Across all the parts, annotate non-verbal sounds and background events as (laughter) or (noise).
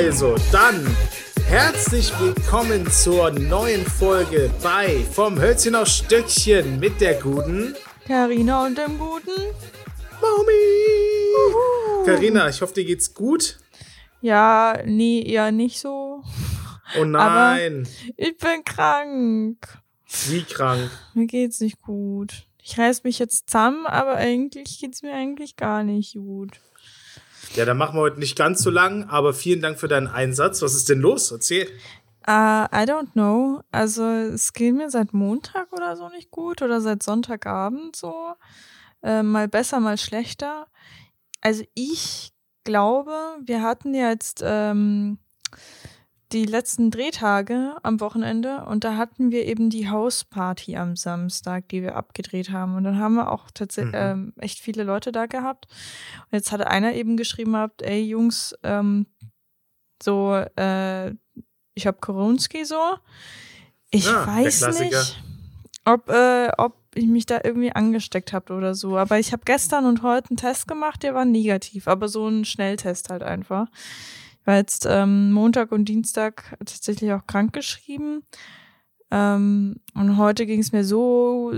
Also, dann herzlich willkommen zur neuen Folge bei Vom Hölzchen auf Stöckchen mit der guten Carina und dem guten Mami. Carina, ich hoffe, dir geht's gut. Ja, nee, eher nicht so. Oh nein. Aber ich bin krank. Wie krank? Mir geht's nicht gut. Ich reiß mich jetzt zusammen, aber eigentlich geht's mir eigentlich gar nicht gut. Ja, dann machen wir heute nicht ganz so lang, aber vielen Dank für deinen Einsatz. Was ist denn los? Erzähl. Uh, I don't know. Also es geht mir seit Montag oder so nicht gut oder seit Sonntagabend so. Äh, mal besser, mal schlechter. Also ich glaube, wir hatten jetzt ähm, die letzten Drehtage am Wochenende und da hatten wir eben die Hausparty am Samstag, die wir abgedreht haben. Und dann haben wir auch tatsächlich mhm. ähm, echt viele Leute da gehabt. Und jetzt hatte einer eben geschrieben gehabt, ey Jungs, ähm, so, äh, ich hab Koronski so. Ich ja, weiß nicht, ob, äh, ob ich mich da irgendwie angesteckt habe oder so. Aber ich habe gestern und heute einen Test gemacht, der war negativ, aber so ein Schnelltest halt einfach war jetzt ähm, Montag und Dienstag tatsächlich auch krank geschrieben. Ähm, und heute ging es mir so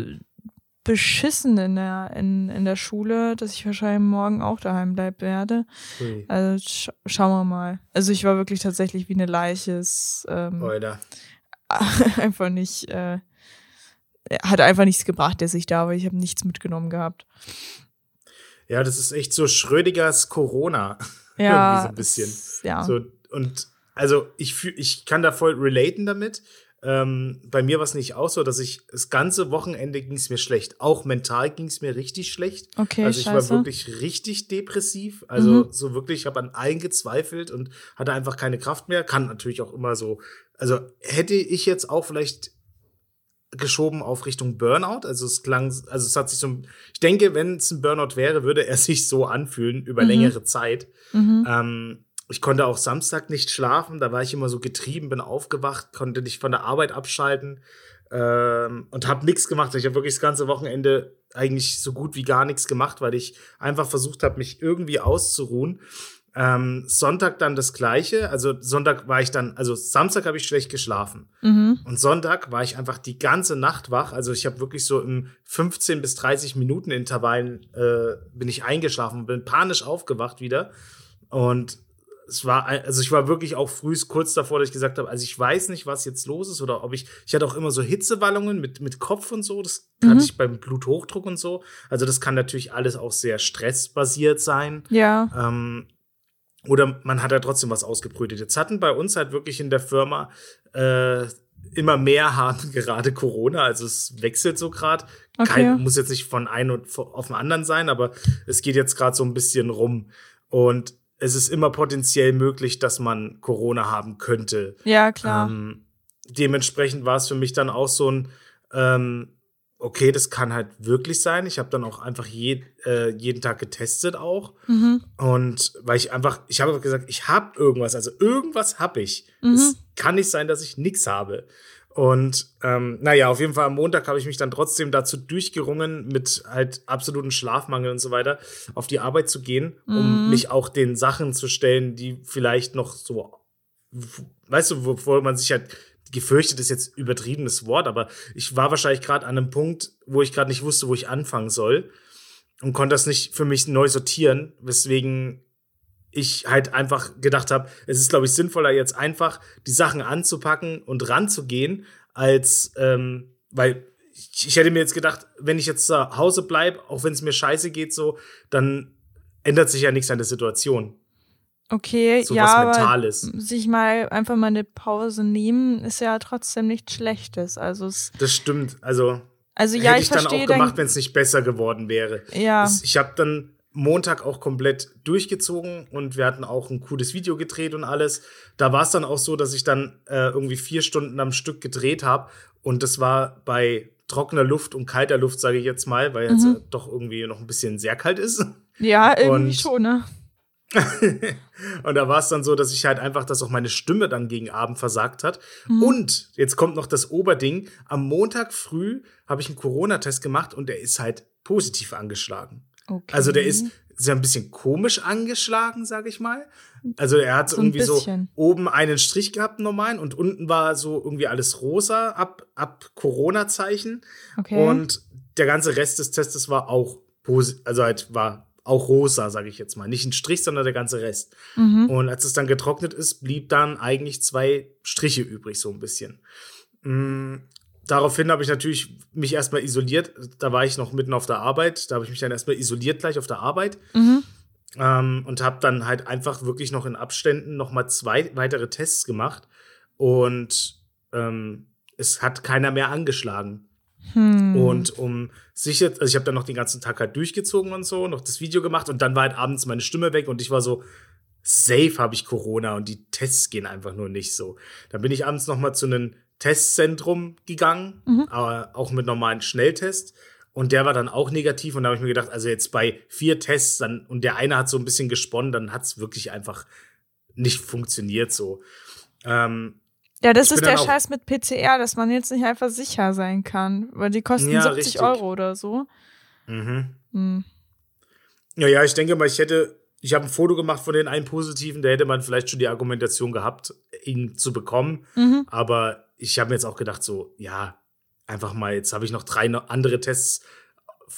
beschissen in der, in, in der Schule, dass ich wahrscheinlich morgen auch daheim bleiben werde. Ui. Also sch schauen wir mal. Also ich war wirklich tatsächlich wie eine Leiche. Es, ähm, (laughs) einfach nicht, äh, hat einfach nichts gebracht, der sich da war. Ich habe nichts mitgenommen gehabt. Ja, das ist echt so Schrödigers Corona. Ja. Irgendwie so ein bisschen. Ja. So, und also ich fühl, ich kann da voll relaten damit. Ähm, bei mir war es nicht auch so, dass ich das ganze Wochenende ging es mir schlecht. Auch mental ging es mir richtig schlecht. Okay, also ich scheiße. war wirklich richtig depressiv. Also mhm. so wirklich, ich habe an allen gezweifelt und hatte einfach keine Kraft mehr. Kann natürlich auch immer so. Also hätte ich jetzt auch vielleicht geschoben auf Richtung Burnout. Also es klang, also es hat sich so, ich denke, wenn es ein Burnout wäre, würde er (laughs) sich so anfühlen über mhm. längere Zeit. Mhm. Ähm, ich konnte auch Samstag nicht schlafen, da war ich immer so getrieben, bin aufgewacht, konnte nicht von der Arbeit abschalten ähm, und habe nichts gemacht. Ich habe wirklich das ganze Wochenende eigentlich so gut wie gar nichts gemacht, weil ich einfach versucht habe, mich irgendwie auszuruhen. Ähm, Sonntag dann das gleiche. Also Sonntag war ich dann, also Samstag habe ich schlecht geschlafen. Mhm. Und Sonntag war ich einfach die ganze Nacht wach. Also ich habe wirklich so im 15 bis 30 Minuten Intervallen äh, bin ich eingeschlafen, bin panisch aufgewacht wieder. Und es war, also ich war wirklich auch früh kurz davor, dass ich gesagt habe, also ich weiß nicht, was jetzt los ist oder ob ich, ich hatte auch immer so Hitzewallungen mit, mit Kopf und so, das mhm. hatte ich beim Bluthochdruck und so. Also das kann natürlich alles auch sehr stressbasiert sein. Ja. Ähm, oder man hat ja trotzdem was ausgebrütet. Jetzt hatten bei uns halt wirklich in der Firma äh, immer mehr haben (laughs) gerade Corona, also es wechselt so gerade. Okay. Muss jetzt nicht von einem auf den anderen sein, aber es geht jetzt gerade so ein bisschen rum. Und es ist immer potenziell möglich, dass man Corona haben könnte. Ja, klar. Ähm, dementsprechend war es für mich dann auch so ein, ähm, okay, das kann halt wirklich sein. Ich habe dann auch einfach je, äh, jeden Tag getestet auch. Mhm. Und weil ich einfach, ich habe gesagt, ich habe irgendwas, also irgendwas habe ich. Mhm. Es kann nicht sein, dass ich nichts habe. Und ähm, naja, auf jeden Fall am Montag habe ich mich dann trotzdem dazu durchgerungen, mit halt absoluten Schlafmangel und so weiter auf die Arbeit zu gehen, um mhm. mich auch den Sachen zu stellen, die vielleicht noch so, weißt du, wovor man sich halt gefürchtet ist jetzt übertriebenes Wort, aber ich war wahrscheinlich gerade an einem Punkt, wo ich gerade nicht wusste, wo ich anfangen soll und konnte das nicht für mich neu sortieren, weswegen ich halt einfach gedacht habe, es ist, glaube ich, sinnvoller, jetzt einfach die Sachen anzupacken und ranzugehen, als, ähm, weil ich, ich hätte mir jetzt gedacht, wenn ich jetzt zu Hause bleibe, auch wenn es mir scheiße geht, so, dann ändert sich ja nichts an der Situation. Okay, so ja, aber sich mal einfach mal eine Pause nehmen, ist ja trotzdem nichts Schlechtes. Also es das stimmt. Also, also ja, hätte ich, ich dann auch gemacht, wenn es nicht besser geworden wäre. Ja. Das, ich habe dann Montag auch komplett durchgezogen und wir hatten auch ein cooles Video gedreht und alles. Da war es dann auch so, dass ich dann äh, irgendwie vier Stunden am Stück gedreht habe und das war bei trockener Luft und kalter Luft, sage ich jetzt mal, weil jetzt mhm. äh, doch irgendwie noch ein bisschen sehr kalt ist. Ja, irgendwie und schon, ne? (laughs) und da war es dann so, dass ich halt einfach, dass auch meine Stimme dann gegen Abend versagt hat. Mhm. Und jetzt kommt noch das Oberding. Am Montag früh habe ich einen Corona-Test gemacht und der ist halt positiv angeschlagen. Okay. Also der ist sehr ein bisschen komisch angeschlagen, sag ich mal. Also er hat So irgendwie so oben einen Strich gehabt, einen normalen, und unten war so irgendwie alles rosa ab, ab Corona-Zeichen. Okay. Und der ganze Rest des Testes war auch also halt war auch rosa, sage ich jetzt mal. Nicht ein Strich, sondern der ganze Rest. mhm. Und als es dann getrocknet ist, blieb dann eigentlich zwei Striche übrig, so ein bisschen. Mm, Daraufhin habe ich natürlich mich erstmal isoliert. Da war ich noch mitten auf der Arbeit. Da habe ich mich dann erstmal isoliert gleich auf der Arbeit. Mhm. Ähm, und habe dann halt einfach wirklich noch in Abständen noch mal zwei weitere Tests gemacht. Und ähm, es hat keiner mehr angeschlagen. Hm. Und um sicher, also ich habe dann noch den ganzen Tag halt durchgezogen und so, noch das Video gemacht und dann war halt abends meine Stimme weg und ich war so, safe habe ich Corona und die Tests gehen einfach nur nicht so. Dann bin ich abends noch mal zu einem Testzentrum gegangen, Mhm. aber auch mit normalen Schnelltest. Und der war dann auch negativ und da habe ich mir gedacht, also jetzt bei vier Tests dann und der eine hat so ein bisschen gesponnen, dann hat es wirklich einfach nicht funktioniert so. Ähm, Ja, das Ich ist der Scheiß mit PCR, dass man jetzt nicht einfach sicher sein kann, weil die kosten Ja, 70 richtig. Euro oder so. mhm. Hm. Ja, ja, ich denke mal, ich hätte, ich habe ein Foto gemacht von den einen positiven, da hätte man vielleicht schon die Argumentation gehabt, ihn zu bekommen. Mhm. Aber ich habe mir jetzt auch gedacht, so, ja, einfach mal, jetzt habe ich noch drei andere Tests.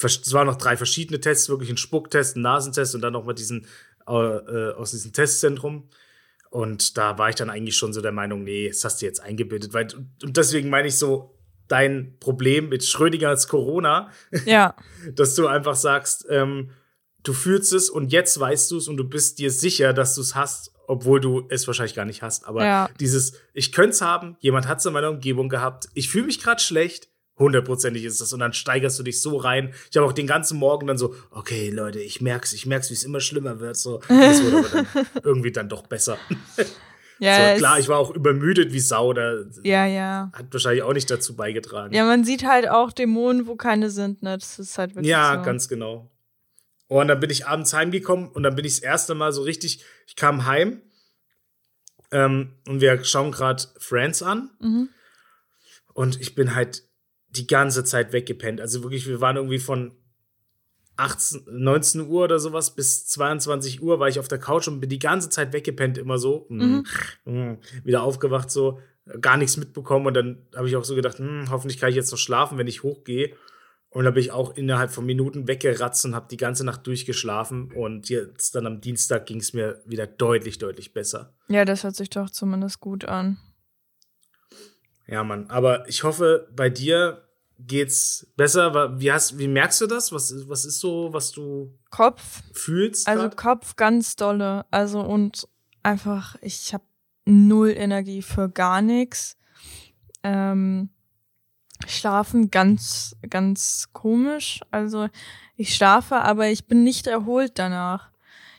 Es waren noch drei verschiedene Tests, wirklich ein Spucktest, ein Nasentest und dann noch mal diesen äh, äh, aus diesem Testzentrum. Und da war ich dann eigentlich schon so der Meinung, nee, das hast du jetzt eingebildet. Weil, und deswegen meine ich so, dein Problem mit Schrödingers Corona, Ja, (laughs) dass du einfach sagst, ähm, du fühlst es und jetzt weißt du es und du bist dir sicher, dass du es hast, obwohl du es wahrscheinlich gar nicht hast. Aber Ja. dieses, ich könnte es haben, jemand hat es in meiner Umgebung gehabt, ich fühle mich gerade schlecht, hundertprozentig ist das. Und dann steigerst du dich so rein. Ich habe auch den ganzen Morgen dann so, okay, Leute, ich merk's, ich merk's, wie es immer schlimmer wird. So, das wurde aber dann (laughs) irgendwie dann doch besser. ja, (laughs) so, klar, es- ich war auch übermüdet wie Sau, da ja, ja. hat wahrscheinlich auch nicht dazu beigetragen. Ja, man sieht halt auch Dämonen, wo keine sind, ne? Das ist halt wirklich Ja, so. ganz genau. Und dann bin ich abends heimgekommen und dann bin ich das erste Mal so richtig, ich kam heim ähm, und wir schauen gerade Friends an Mhm. und ich bin halt die ganze Zeit weggepennt. Also wirklich, wir waren irgendwie von 18, 19 Uhr oder sowas bis 22 Uhr war ich auf der Couch und bin die ganze Zeit weggepennt, immer so. Mhm. Mm, Wieder aufgewacht, so, gar nichts mitbekommen und dann habe ich auch so gedacht, hm, hoffentlich kann ich jetzt noch schlafen, wenn ich hochgehe. Und da bin ich auch innerhalb von Minuten weggeratzt und habe die ganze Nacht durchgeschlafen. Und jetzt dann am Dienstag ging es mir wieder deutlich, deutlich besser. Ja, das hört sich doch zumindest gut an. Ja, Mann. Aber ich hoffe, bei dir geht's besser. Wie, hast, wie merkst du das? Was, ist- was ist so, was du Kopf, fühlst? also grad? Kopf ganz dolle. Also und einfach, ich habe null Energie für gar nichts. Ähm, schlafen ganz, ganz komisch. Also ich schlafe, aber ich bin nicht erholt danach.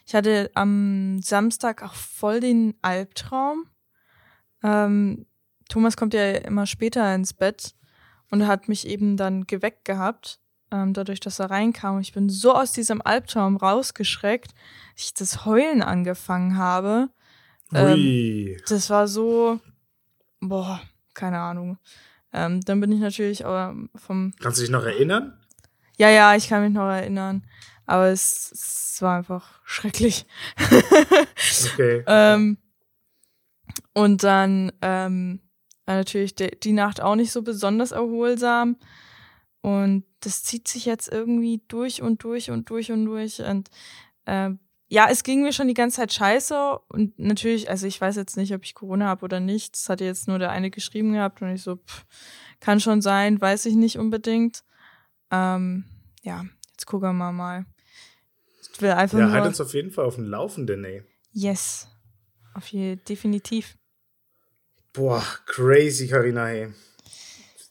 Ich hatte am Samstag auch voll den Albtraum. Ähm, Thomas kommt ja immer später ins Bett und hat mich eben dann geweckt gehabt, ähm, dadurch, dass er reinkam. Ich bin so aus diesem Albtraum rausgeschreckt, dass ich das Heulen angefangen habe. ähm. Das war so, boah, keine Ahnung. Ähm, dann bin ich natürlich aber vom, Kannst du dich noch erinnern? ja, ja, ich kann mich noch erinnern, aber es, es war einfach schrecklich. Okay. (laughs) ähm, und dann ähm, war natürlich die Nacht auch nicht so besonders erholsam. Und das zieht sich jetzt irgendwie durch und durch und durch und durch. Und ähm, ja, es ging mir schon die ganze Zeit scheiße. Und natürlich, also ich weiß jetzt nicht, ob ich Corona habe oder nicht. Das hat jetzt nur der eine geschrieben gehabt und ich so, pff, kann schon sein, weiß ich nicht unbedingt. Ähm, ja, jetzt gucken wir mal. Ich will einfach Ja, halt uns auf jeden Fall auf dem Laufenden, ey. Yes. Auf je, definitiv. Boah, crazy, Karina, hey.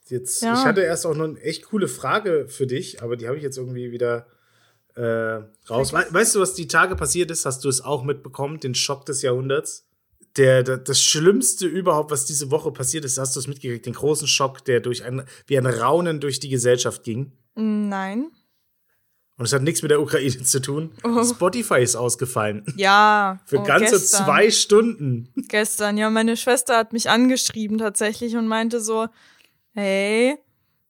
Jetzt, Ja. ich hatte erst auch noch eine echt coole Frage für dich, aber die habe ich jetzt irgendwie wieder äh, raus. We weißt du, was die Tage passiert ist? Hast du es auch mitbekommen? Den Schock des Jahrhunderts? Der, der, das Schlimmste überhaupt, was diese Woche passiert ist, hast du es mitgekriegt? Den großen Schock, der durch ein, wie ein Raunen durch die Gesellschaft ging. Nein. Und es hat nichts mit der Ukraine (laughs) zu tun. Oh. Spotify ist ausgefallen. Ja. (laughs) Für oh, ganze gestern. zwei Stunden. Gestern, ja, meine Schwester hat mich angeschrieben tatsächlich und meinte so, hey,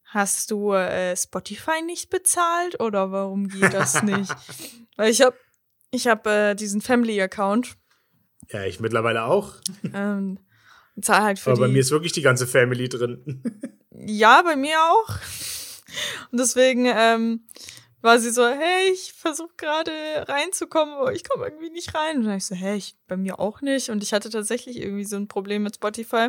hast du äh, Spotify nicht bezahlt oder warum geht das (laughs) nicht? Weil ich habe Ich habe äh, diesen Family-Account. Ja, ich mittlerweile auch. Ähm, zahl halt für Aber bei die- mir ist wirklich die ganze Family drin. Ja, bei mir auch. Und deswegen ähm, war sie so, hey, ich versuche gerade reinzukommen, aber ich komme irgendwie nicht rein. Und dann ich so, hey, ich, bei mir auch nicht. Und ich hatte tatsächlich irgendwie so ein Problem mit Spotify.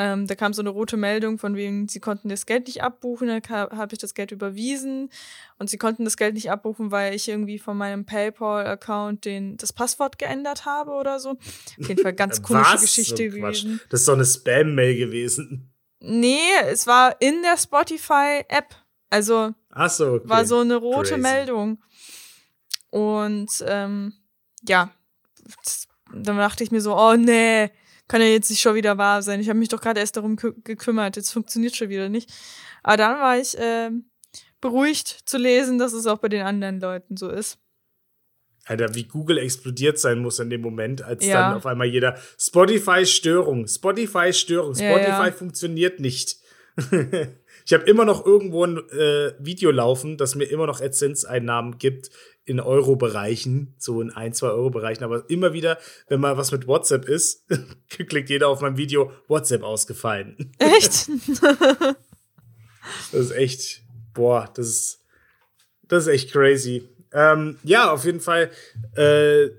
Ähm, da kam so eine rote Meldung von wegen, sie konnten das Geld nicht abbuchen, dann habe ich das Geld überwiesen und sie konnten das Geld nicht abbuchen, weil ich irgendwie von meinem PayPal-Account den das Passwort geändert habe oder so. Auf jeden Fall ganz (laughs) komische? Geschichte So gewesen. Das ist doch eine Spam-Mail gewesen. Nee, es war in der Spotify-App. Also so, okay. war so eine rote Crazy. Meldung. Und ähm, ja, dann dachte ich mir so, oh nee, kann ja jetzt nicht schon wieder wahr sein. Ich habe mich doch gerade erst darum kü gekümmert, jetzt funktioniert schon wieder nicht. Aber dann war ich ähm, beruhigt zu lesen, dass es auch bei den anderen Leuten so ist. Alter, wie Google explodiert sein muss in dem Moment, als Ja. dann auf einmal jeder Spotify-Störung, Spotify-Störung, Ja, Spotify ja. funktioniert nicht. (laughs) ich habe immer noch irgendwo ein äh, Video laufen, das mir immer noch AdSense-Einnahmen gibt in Euro-Bereichen, so in 1, 2 Euro-Bereichen, aber immer wieder, wenn mal was mit WhatsApp ist, (laughs) klickt jeder auf mein Video, WhatsApp ausgefallen. Echt? (laughs) Das ist echt, boah, das ist, das ist echt crazy. Ähm, ja, auf jeden Fall. Äh,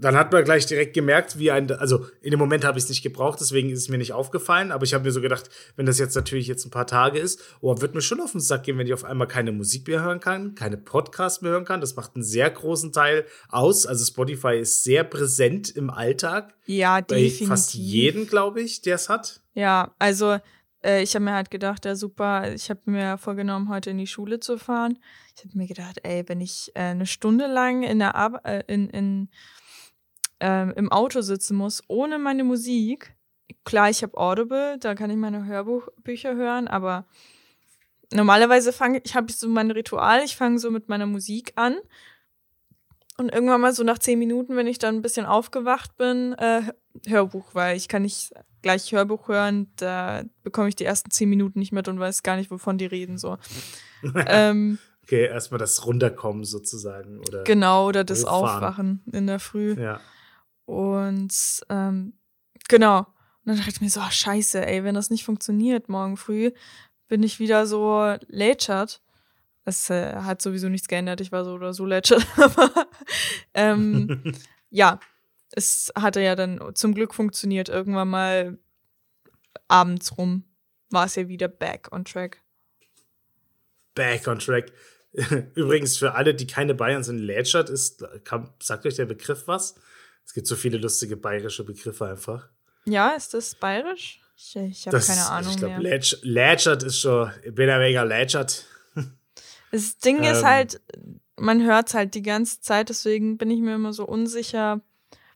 dann hat man gleich direkt gemerkt, wie ein, also in dem Moment habe ich es nicht gebraucht, deswegen ist es mir nicht aufgefallen, aber ich habe mir so gedacht, wenn das jetzt natürlich jetzt ein paar Tage ist, oh, wird mir schon auf den Sack gehen, wenn ich auf einmal keine Musik mehr hören kann, keine Podcasts mehr hören kann. Das macht einen sehr großen Teil aus. Also Spotify ist sehr präsent im Alltag. ja, Bei definitiv. fast jedem, glaube ich, der es hat. Ja, also äh, ich habe mir halt gedacht, ja super, ich habe mir vorgenommen, heute in die Schule zu fahren. Ich habe mir gedacht, ey, wenn ich äh, eine Stunde lang in der Ar äh, in, in, ähm, im Auto sitzen muss, ohne meine Musik, klar, ich habe Audible, da kann ich meine Hörbücher hören, aber normalerweise fange ich, habe ich so mein Ritual, ich fange so mit meiner Musik an. Und irgendwann mal so nach zehn Minuten, wenn ich dann ein bisschen aufgewacht bin, äh, Hörbuch, weil ich kann nicht gleich Hörbuch hören, da bekomme ich die ersten zehn Minuten nicht mit und weiß gar nicht, wovon die reden. So. (laughs) ähm, Okay, erstmal das Runterkommen sozusagen. Oder genau, oder das Hochfahren. Aufwachen in der Früh. Ja. Und ähm, genau. Und dann dachte ich mir so, ach, scheiße, ey, wenn das nicht funktioniert morgen früh, bin ich wieder so lätschert. Es äh, hat sowieso nichts geändert, ich war so oder so lätschert. (laughs) Aber ähm, (laughs) ja, es hatte ja dann zum Glück funktioniert. Irgendwann mal abends rum war es ja wieder back on track. Back on track. (laughs) Übrigens, für alle, die keine Bayern sind, Lätschert ist, kann, sagt euch der Begriff was? Es gibt so viele lustige bayerische Begriffe einfach. Ja, ist das bayerisch? Ich, ich habe keine Ahnung Ich glaube, Lätschert ist schon, ich bin ein mega Lätschert. Das Ding ist Ähm. halt, man hört es halt die ganze Zeit, deswegen bin ich mir immer so unsicher,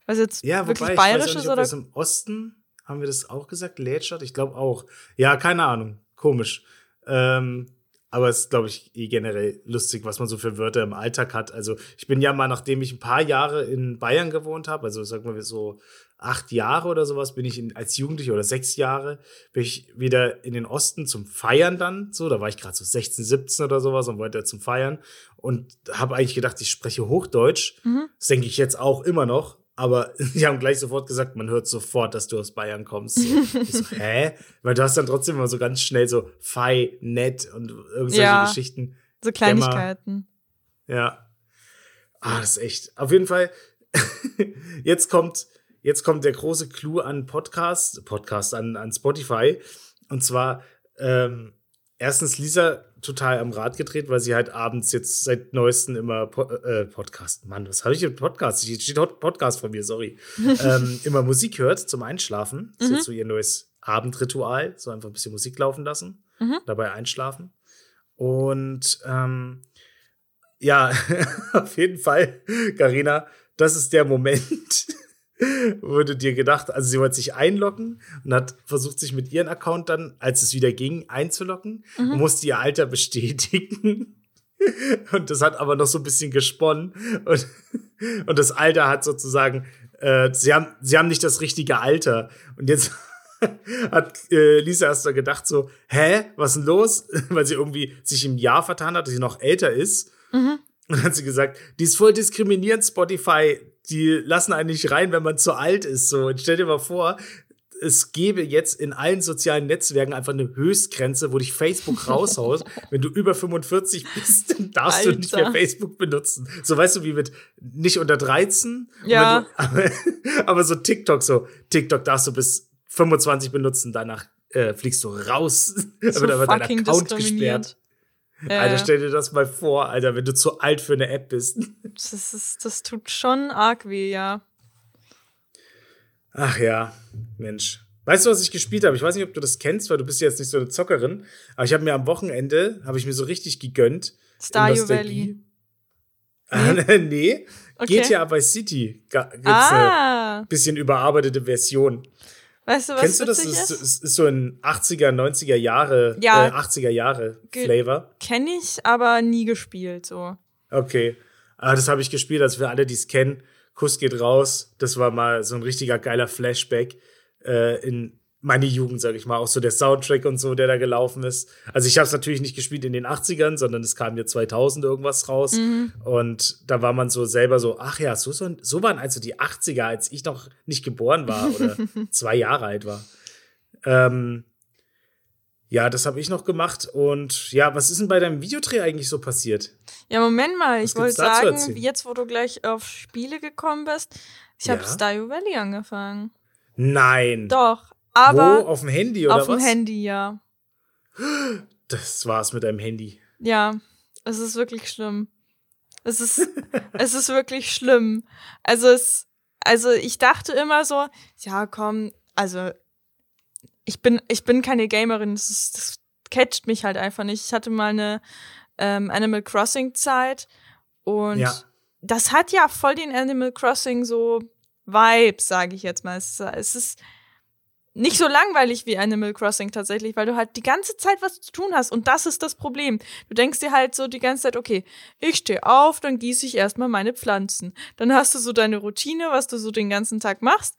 was jetzt Ja, wirklich wobei, bayerisch ich weiß nicht, oder. das im Osten, haben wir das auch gesagt, Lätschert? Ich glaube auch. Ja, keine Ahnung. Komisch. Ähm, aber es ist, glaube ich, eh generell lustig, was man so für Wörter im Alltag hat. Also ich bin ja mal, nachdem ich ein paar Jahre in Bayern gewohnt habe, also sagen wir so acht Jahre oder sowas, bin ich in, als Jugendlicher oder sechs Jahre, bin ich wieder in den Osten zum Feiern dann. So, da war ich gerade so 16, 17 oder sowas und wollte zum Feiern und habe eigentlich gedacht, ich spreche Hochdeutsch. Mhm. Das denke ich jetzt auch immer noch. Aber (laughs) die haben gleich sofort gesagt, man hört sofort, dass du aus Bayern kommst. So. ich so, (laughs) hä? Weil du hast dann trotzdem immer so ganz schnell so fei, nett und irgendwelche Ja. Geschichten. so Kleinigkeiten. Ja. Ah, das ist echt. Auf jeden Fall, (laughs) jetzt kommt, jetzt kommt der große Clou an Podcast, Podcast an, an Spotify. Und zwar, ähm, erstens Lisa total am Rad gedreht, weil sie halt abends jetzt seit neuestem immer po äh, Podcast, Mann, was habe ich im Podcast? Hier steht Podcast von mir, sorry. (laughs) ähm, immer Musik hört zum Einschlafen. Das ist Mhm. jetzt so ihr neues Abendritual. So einfach ein bisschen Musik laufen lassen, Mhm. dabei einschlafen. Und ähm, ja, (laughs) auf jeden Fall, Karina, das ist der Moment, du dir gedacht, also sie wollte sich einloggen und hat versucht, sich mit ihrem Account dann, als es wieder ging, einzuloggen und musste ihr Alter bestätigen. (laughs) Und das hat aber noch so ein bisschen gesponnen. Und, und das Alter hat sozusagen, äh, sie, haben, sie haben nicht das richtige Alter. Und jetzt (laughs) hat äh, Lisa erst mal gedacht so, hä, was ist denn los? (laughs) Weil sie irgendwie sich im Jahr vertan hat, dass sie noch älter ist. Mhm. Und dann hat sie gesagt, die ist voll diskriminierend, Spotify. Die lassen einen nicht rein, wenn man zu alt ist. So, und stell dir mal vor, es gäbe jetzt in allen sozialen Netzwerken einfach eine Höchstgrenze, wo dich Facebook (laughs) raushaut. Wenn du über 45 bist, dann darfst Alter. du nicht mehr Facebook benutzen. So weißt du, wie mit nicht unter 13. Und Ja. Du, (laughs) aber, aber so TikTok, so TikTok darfst du bis 25 benutzen, danach äh, fliegst du raus. (laughs) Da So wird aber dein Account gesperrt. Ja, Alter, stell dir das mal vor, Alter, wenn du zu alt für eine App bist. (laughs) das, ist, das tut schon arg weh, ja. Ach ja, Mensch. Weißt du, was ich gespielt habe? Ich weiß nicht, ob du das kennst, weil du bist ja jetzt nicht so eine Zockerin. Aber ich habe mir am Wochenende, habe ich mir so richtig gegönnt. Stardew. Valley. Ah, (laughs) nee, Okay. GTA by City gibt's Ah, eine bisschen überarbeitete Version. Weißt du, was Kennst du das? ist? ist, ist so ein 80er, 90er Jahre, Ja. äh, 80er Jahre Flavor. Kenn ich, aber nie gespielt, so. Okay. Ah, das habe ich gespielt, also für alle, die es kennen. Kuss geht raus. Das war mal so ein richtiger geiler Flashback äh, in meine Jugend, sag ich mal. Auch so der Soundtrack und so, der da gelaufen ist. Also ich habe es natürlich nicht gespielt in den 80ern, sondern es kam ja 2000 irgendwas raus. Und da war man so selber so, ach ja, so, so, so waren also die 80er, als ich noch nicht geboren war oder (laughs) zwei Jahre alt war. Ähm, ja, das habe ich noch gemacht. Und ja, was ist denn bei deinem Videodreh eigentlich so passiert? Ja, Moment mal, Was ich wollte sagen, jetzt wo du gleich auf Spiele gekommen bist, ich habe Ja? Stardew Valley angefangen. Nein. Doch, aber Wo? Auf dem Handy oder auf dem was? Handy, ja. Das war's mit deinem Handy. Ja, es ist wirklich schlimm. Es ist, (laughs) es ist wirklich schlimm. Also es, also ich dachte immer so, ja komm, also ich bin, ich bin keine Gamerin, das, ist, das catcht mich halt einfach nicht. Ich hatte mal eine ähm, Animal Crossing Zeit und Ja. das hat ja voll den Animal Crossing so Vibes, sage ich jetzt mal. Es, es ist nicht so langweilig wie Animal Crossing tatsächlich, weil du halt die ganze Zeit was zu tun hast und das ist das Problem. Du denkst dir halt so die ganze Zeit, okay, ich stehe auf, dann gieße ich erstmal meine Pflanzen. Dann hast du so deine Routine, was du so den ganzen Tag machst.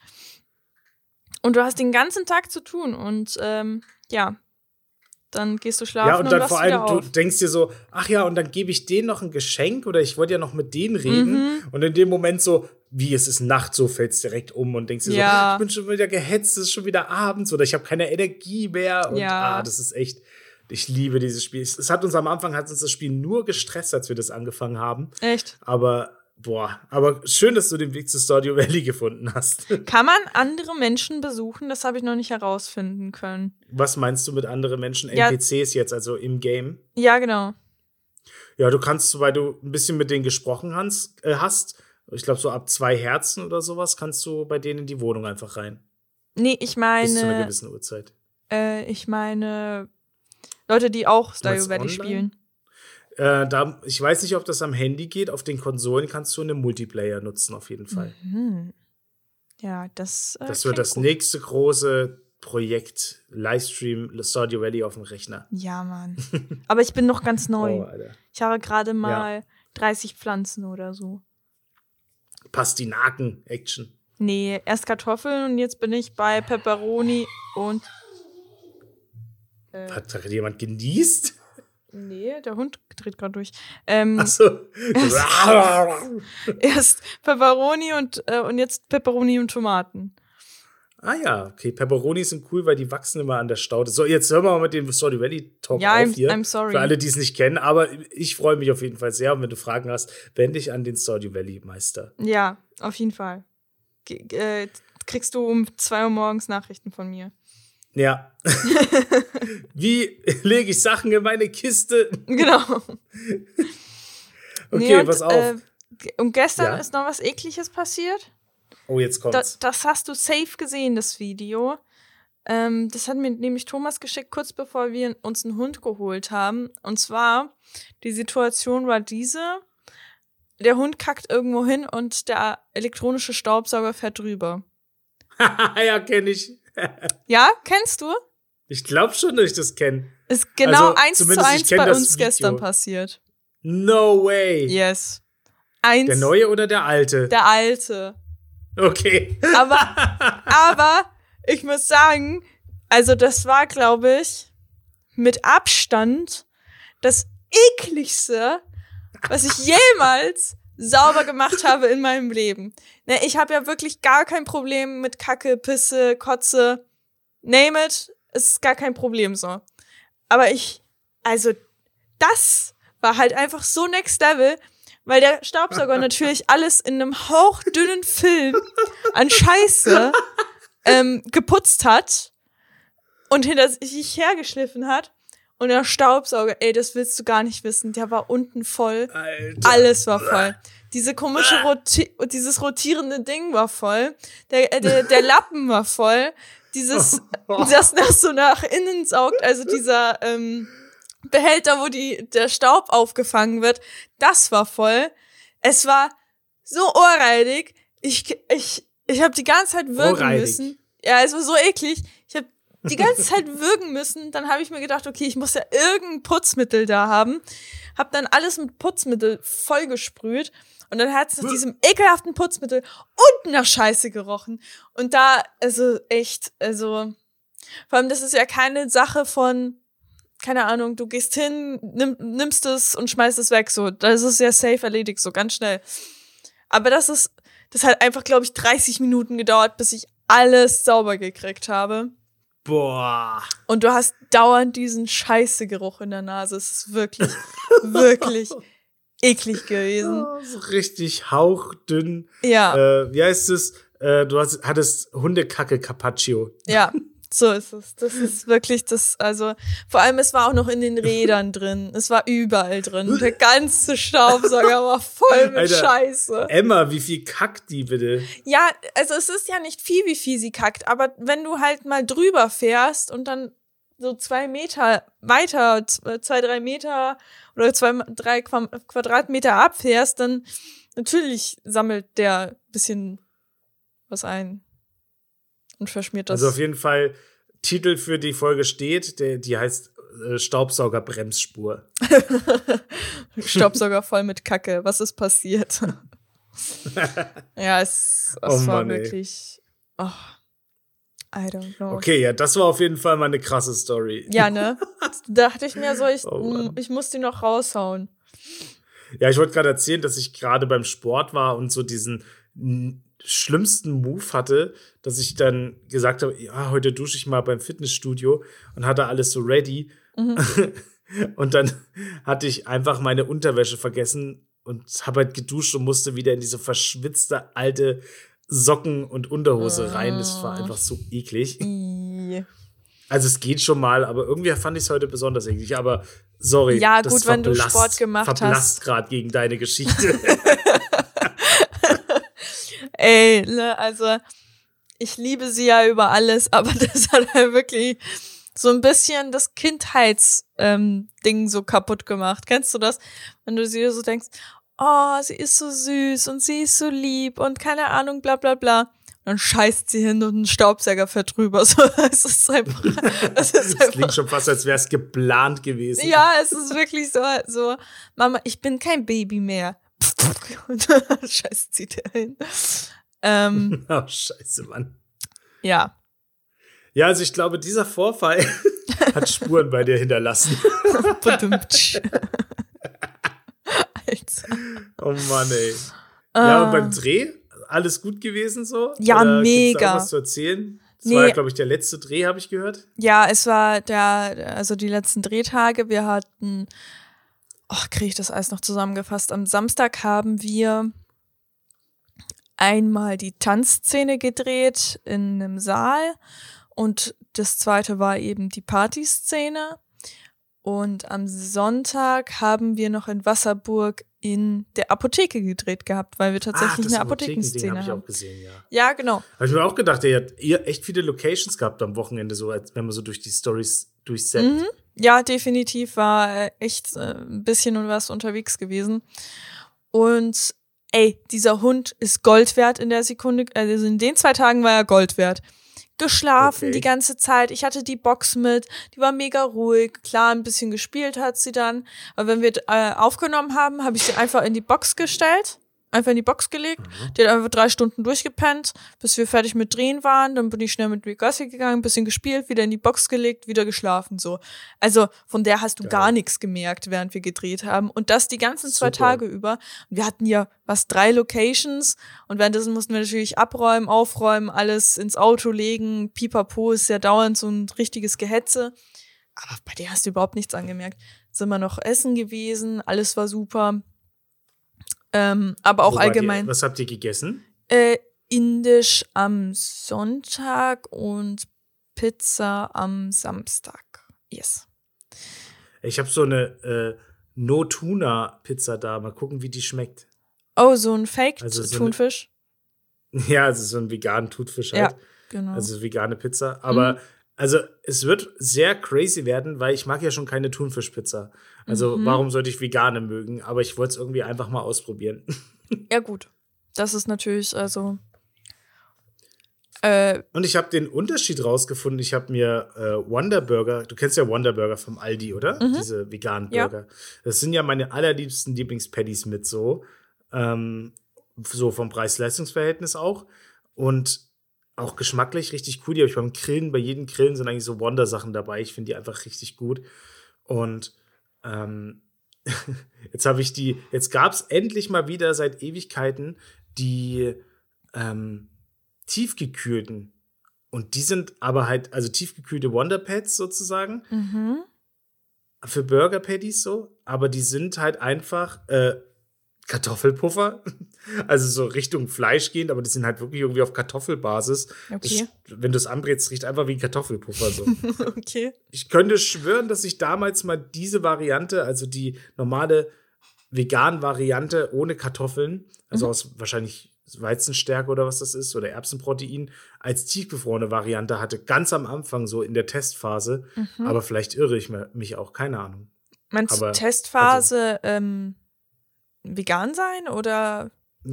Und du hast den ganzen Tag zu tun und ähm, ja, dann gehst du schlafen Ja, und dann wachst vor allem, du denkst dir so, ach ja, und dann gebe ich denen noch ein Geschenk oder ich wollte ja noch mit denen reden. Mhm. Und in dem Moment so, wie es ist Nacht, so fällt's direkt um und denkst dir Ja. so, ich bin schon wieder gehetzt, es ist schon wieder abends oder ich habe keine Energie mehr. Und Ja. ah, das ist echt, ich liebe dieses Spiel. Es es hat uns am Anfang, hat uns das Spiel nur gestresst, als wir das angefangen haben. Echt. Aber, boah, aber schön, dass du den Weg zu Stardew Valley gefunden hast. (laughs) Kann man andere Menschen besuchen? Das habe ich noch nicht herausfinden können. Was meinst du mit anderen Menschen? Ja. NPCs jetzt, also im Game? Ja, genau. Ja, du kannst, weil du ein bisschen mit denen gesprochen hast, äh, hast ich glaube, so ab zwei Herzen oder sowas, kannst du bei denen in die Wohnung einfach rein. Nee, ich Bis zu einer meine, gewissen Uhrzeit. äh, ich meine Leute, die auch Stardew Valley online? spielen. Äh, da, ich weiß nicht, ob das am Handy geht. Auf den Konsolen kannst du einen Multiplayer nutzen, auf jeden Fall. Mhm. Ja, das. Äh, Das wird das gut. nächste große Projekt, Livestream Stardew Valley auf dem Rechner. Ja, Mann. (laughs) Aber ich bin noch ganz neu. Oh. Ich habe gerade mal 30 Pflanzen oder so. Pastinaken-Action. Nee, erst Kartoffeln und jetzt bin ich bei Pepperoni und. Äh, Hat da jemand genießt? Nee, der Hund dreht gerade durch. Ähm, Achso. (laughs) erst Pepperoni und, äh, und jetzt Pepperoni und Tomaten. ah ja, okay. Pepperoni sind cool, weil die wachsen immer an der Staude. So, jetzt hören wir mal mit dem Stardew Valley Talk Ja, auf I'm- hier. I'm sorry. Für alle, die es nicht kennen. Aber ich freue mich auf jeden Fall sehr. Und wenn du Fragen hast, wende dich an den Stardew Valley Meister. Ja, auf jeden Fall. Ge äh, kriegst du um 2 Uhr morgens Nachrichten von mir. Ja. (laughs) Wie lege ich Sachen in meine Kiste? Genau. (laughs) Okay, Nee, und, pass auf. Äh, und gestern Ja? ist noch was Ekliges passiert. oh, jetzt kommt's. das hast du safe gesehen, das Video. Ähm, das hat mir nämlich Thomas geschickt, kurz bevor wir uns einen Hund geholt haben. Und zwar, die Situation war diese. Der Hund kackt irgendwo hin und der elektronische Staubsauger fährt drüber. (laughs) ja, kenne ich. Ja, kennst du? Ich glaube schon, dass ich das kenne. Ist genau Also, eins zu eins bei uns Video. gestern passiert. No way. Yes. Eins. Der neue oder der alte? Der alte. okay. Aber, (laughs) aber ich muss sagen, also das war, glaube ich, mit Abstand das ekligste, was ich jemals sauber gemacht habe in meinem Leben. Ne, ich habe ja wirklich gar kein Problem mit Kacke, Pisse, Kotze, name it, es ist gar kein Problem so. Aber ich, also das war halt einfach so next level, weil der Staubsauger (laughs) natürlich alles in einem hauchdünnen Film an Scheiße ähm, geputzt hat und hinter sich hergeschliffen hat. Und der Staubsauger, ey, das willst du gar nicht wissen, der war unten voll. Alter. Alles war voll. Diese komische Roti dieses rotierende Ding war voll. Der, äh, der, der Lappen war voll. Dieses, (laughs) das nach so nach innen saugt, also dieser ähm, Behälter, wo die, der Staub aufgefangen wird, das war voll. Es war so ohrreidig. Ich, ich, ich habe die ganze Zeit würgen ohrreidig. müssen. Ja, es war so eklig. Ich habe die ganze Zeit würgen müssen. Dann habe ich mir gedacht, okay, ich muss ja irgendein Putzmittel da haben. Hab dann alles mit Putzmittel vollgesprüht. Und dann hat es nach diesem ekelhaften Putzmittel und nach Scheiße gerochen. Und da, also echt, also, vor allem, das ist ja keine Sache von, keine Ahnung, du gehst hin, nimm, nimmst es und schmeißt es weg, so. Das ist ja safe erledigt, so ganz schnell. Aber das ist, das hat einfach, glaube ich, 30 Minuten gedauert, bis ich alles sauber gekriegt habe. Boah. Und du hast dauernd diesen Scheißegeruch in der Nase. Es ist wirklich, (laughs) wirklich eklig gewesen. Oh, so richtig hauchdünn. Ja. Äh, wie heißt es? Äh, du hast, hattest Hundekacke Carpaccio. Ja. (laughs) So ist es. Das ist wirklich das, also vor allem es war auch noch in den Rädern drin. Es war überall drin. Der ganze Staubsauger (laughs) war voll mit Alter, Scheiße. Emma, wie viel kackt die bitte? Ja, also es ist ja nicht viel, wie viel sie kackt, aber wenn du halt mal drüber fährst und dann so zwei Meter weiter, zwei, drei Meter oder zwei, drei Quadratmeter abfährst, dann natürlich sammelt der bisschen was ein und verschmiert das. Also auf jeden Fall, Titel für die Folge steht, der, die heißt äh, Staubsaugerbremsspur. (laughs) Staubsauger voll mit Kacke. Was ist passiert? (laughs) ja, es, es oh war Mann, wirklich. Oh, I don't know. Okay, ja, das war auf jeden Fall mal eine krasse Story. Ja, ne? (laughs) Da dachte ich mir so, ich, oh ich muss die noch raushauen. Ja, ich wollte gerade erzählen, dass ich gerade beim Sport war und so diesen schlimmsten Move hatte, dass ich dann gesagt habe, ja, heute dusche ich mal beim Fitnessstudio und hatte alles so ready. Mhm. (laughs) und dann hatte ich einfach meine Unterwäsche vergessen und habe halt geduscht und musste wieder in diese verschwitzte alte Socken und Unterhose oh. rein. Das war einfach so eklig. Also es geht schon mal, aber irgendwie fand ich es heute besonders eklig. Aber sorry, ja gut, wenn du Sport gemacht verblasst gerade gegen deine Geschichte. (laughs) (laughs) Ey, ne, also ich liebe sie ja über alles, aber (laughs) das hat halt wirklich so ein bisschen das Kindheitsding ähm, so kaputt gemacht. Kennst du das? Wenn du sie so denkst, oh, sie ist so süß und sie ist so lieb und keine Ahnung, bla bla bla. Und dann scheißt sie hin und ein Staubsauger fährt drüber. (laughs) So, es ist einfach. Es ist das einfach, klingt schon fast, als wäre es geplant gewesen. Ja, es ist wirklich so, so, Mama, ich bin kein Baby mehr. Scheißt sie da hin. Ähm, (laughs) oh, scheiße, Mann. Ja. Ja, also ich glaube, dieser Vorfall (laughs) hat Spuren bei dir hinterlassen. (laughs) Alter. Oh Mann, ey. Ja, und beim ähm. Dreh alles gut gewesen so? Ja, Oder mega. Da was zu erzählen? Das nee. war, glaube ich, der letzte Dreh, habe ich gehört. Ja, es war der, also die letzten Drehtage. Wir hatten, ach, kriege ich das alles noch zusammengefasst. Am Samstag haben wir einmal die Tanzszene gedreht in einem Saal und das zweite war eben die Partyszene. Und am Sonntag haben wir noch in Wasserburg in der Apotheke gedreht gehabt, weil wir tatsächlich Ach, eine Apothekenszene hab haben. Ich auch gesehen, ja. ja, genau. Habe ich mir auch gedacht, ihr habt echt viele Locations gehabt am Wochenende, so als wenn man so durch die Stories durchsetzt. Mhm. Ja, definitiv war echt äh, ein bisschen und was unterwegs gewesen. Und ey, dieser Hund ist Gold wert in der Sekunde, also in den zwei Tagen war er Gold wert geschlafen okay. die ganze Zeit. Ich hatte die Box mit, die war mega ruhig. Klar, ein bisschen gespielt hat sie dann. Aber wenn wir äh, aufgenommen haben, habe ich sie einfach in die Box gestellt einfach in die Box gelegt. Mhm. Die hat einfach drei Stunden durchgepennt, bis wir fertig mit Drehen waren. Dann bin ich schnell mit Gassi gegangen, bisschen gespielt, wieder in die Box gelegt, wieder geschlafen, so. Also, von der hast du Geil. gar nichts gemerkt, während wir gedreht haben. Und das die ganzen zwei Super. Tage über. Und wir hatten ja was, drei Locations. Und währenddessen mussten wir natürlich abräumen, aufräumen, alles ins Auto legen. Pipapo ist ja dauernd so ein richtiges Gehetze. Aber bei der hast du überhaupt nichts angemerkt. Sind wir noch essen gewesen, alles war super. Ähm, aber auch Wo allgemein Ihr, was habt ihr gegessen? äh, indisch am Sonntag und Pizza am Samstag. Yes. Ich habe so eine äh, No-Tuna-Pizza da. Mal gucken, wie die schmeckt. Oh, so ein Also so Fake-Thunfisch? (laughs) Ja, also so einen veganen Thunfisch Ja, halt. genau. Also vegane Pizza. Aber also es wird sehr crazy werden, weil ich mag ja schon keine Thunfischpizza. Also Mhm. warum sollte ich vegane mögen? Aber ich wollte es irgendwie einfach mal ausprobieren. (laughs) ja, gut. Das ist natürlich, also. Äh, Und ich habe den Unterschied rausgefunden. Ich habe mir äh, Wonder Burger, du kennst ja Wonder Burger vom Aldi, oder? Diese veganen Mhm. Ja. Burger. Das sind ja meine allerliebsten Lieblingspatties mit so. Ähm, so vom Preis-Leistungs-Verhältnis auch. Und auch geschmacklich richtig cool. Die habe ich beim Grillen, bei jedem Grillen sind eigentlich so Wonder-Sachen dabei. Ich finde die einfach richtig gut. Und ähm, (laughs) jetzt habe ich die, jetzt gab es endlich mal wieder seit Ewigkeiten die ähm, tiefgekühlten. Und die sind aber halt, also tiefgekühlte Wonder Pads sozusagen mhm. für Burger Patties so, aber die sind halt einfach äh, Kartoffelpuffer, (laughs) also so Richtung Fleisch gehend, aber die sind halt wirklich irgendwie auf Kartoffelbasis. Okay. Das, wenn du es anbrätst, riecht einfach wie Kartoffelpuffer so. (laughs) okay. ich könnte schwören, dass ich damals mal diese Variante, also die normale vegan Variante ohne Kartoffeln, also aus wahrscheinlich Weizenstärke oder was das ist oder Erbsenprotein, als tiefgefrorene Variante hatte, ganz am Anfang so in der Testphase. Mhm. Aber vielleicht irre ich mich auch, keine Ahnung. Meinst du also Testphase ähm, vegan sein oder?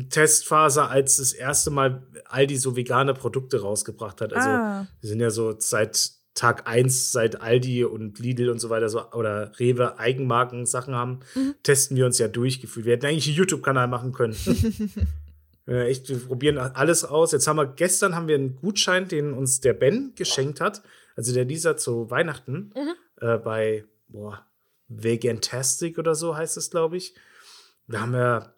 Testphase, als das erste Mal Aldi so vegane Produkte rausgebracht hat. Also ah, wir sind ja so seit Tag 1, seit Aldi und Lidl und so weiter so oder Rewe Eigenmarken Sachen haben, Mhm. testen wir uns ja durchgefühlt. Wir hätten eigentlich einen YouTube-Kanal machen können. (laughs) ja, echt, wir probieren alles aus. Jetzt haben wir, gestern haben wir einen Gutschein, den uns der Ben geschenkt hat, also der Lisa zu Weihnachten, Mhm. äh, bei, boah, Vegantastic oder so heißt es, glaube ich. Da haben wir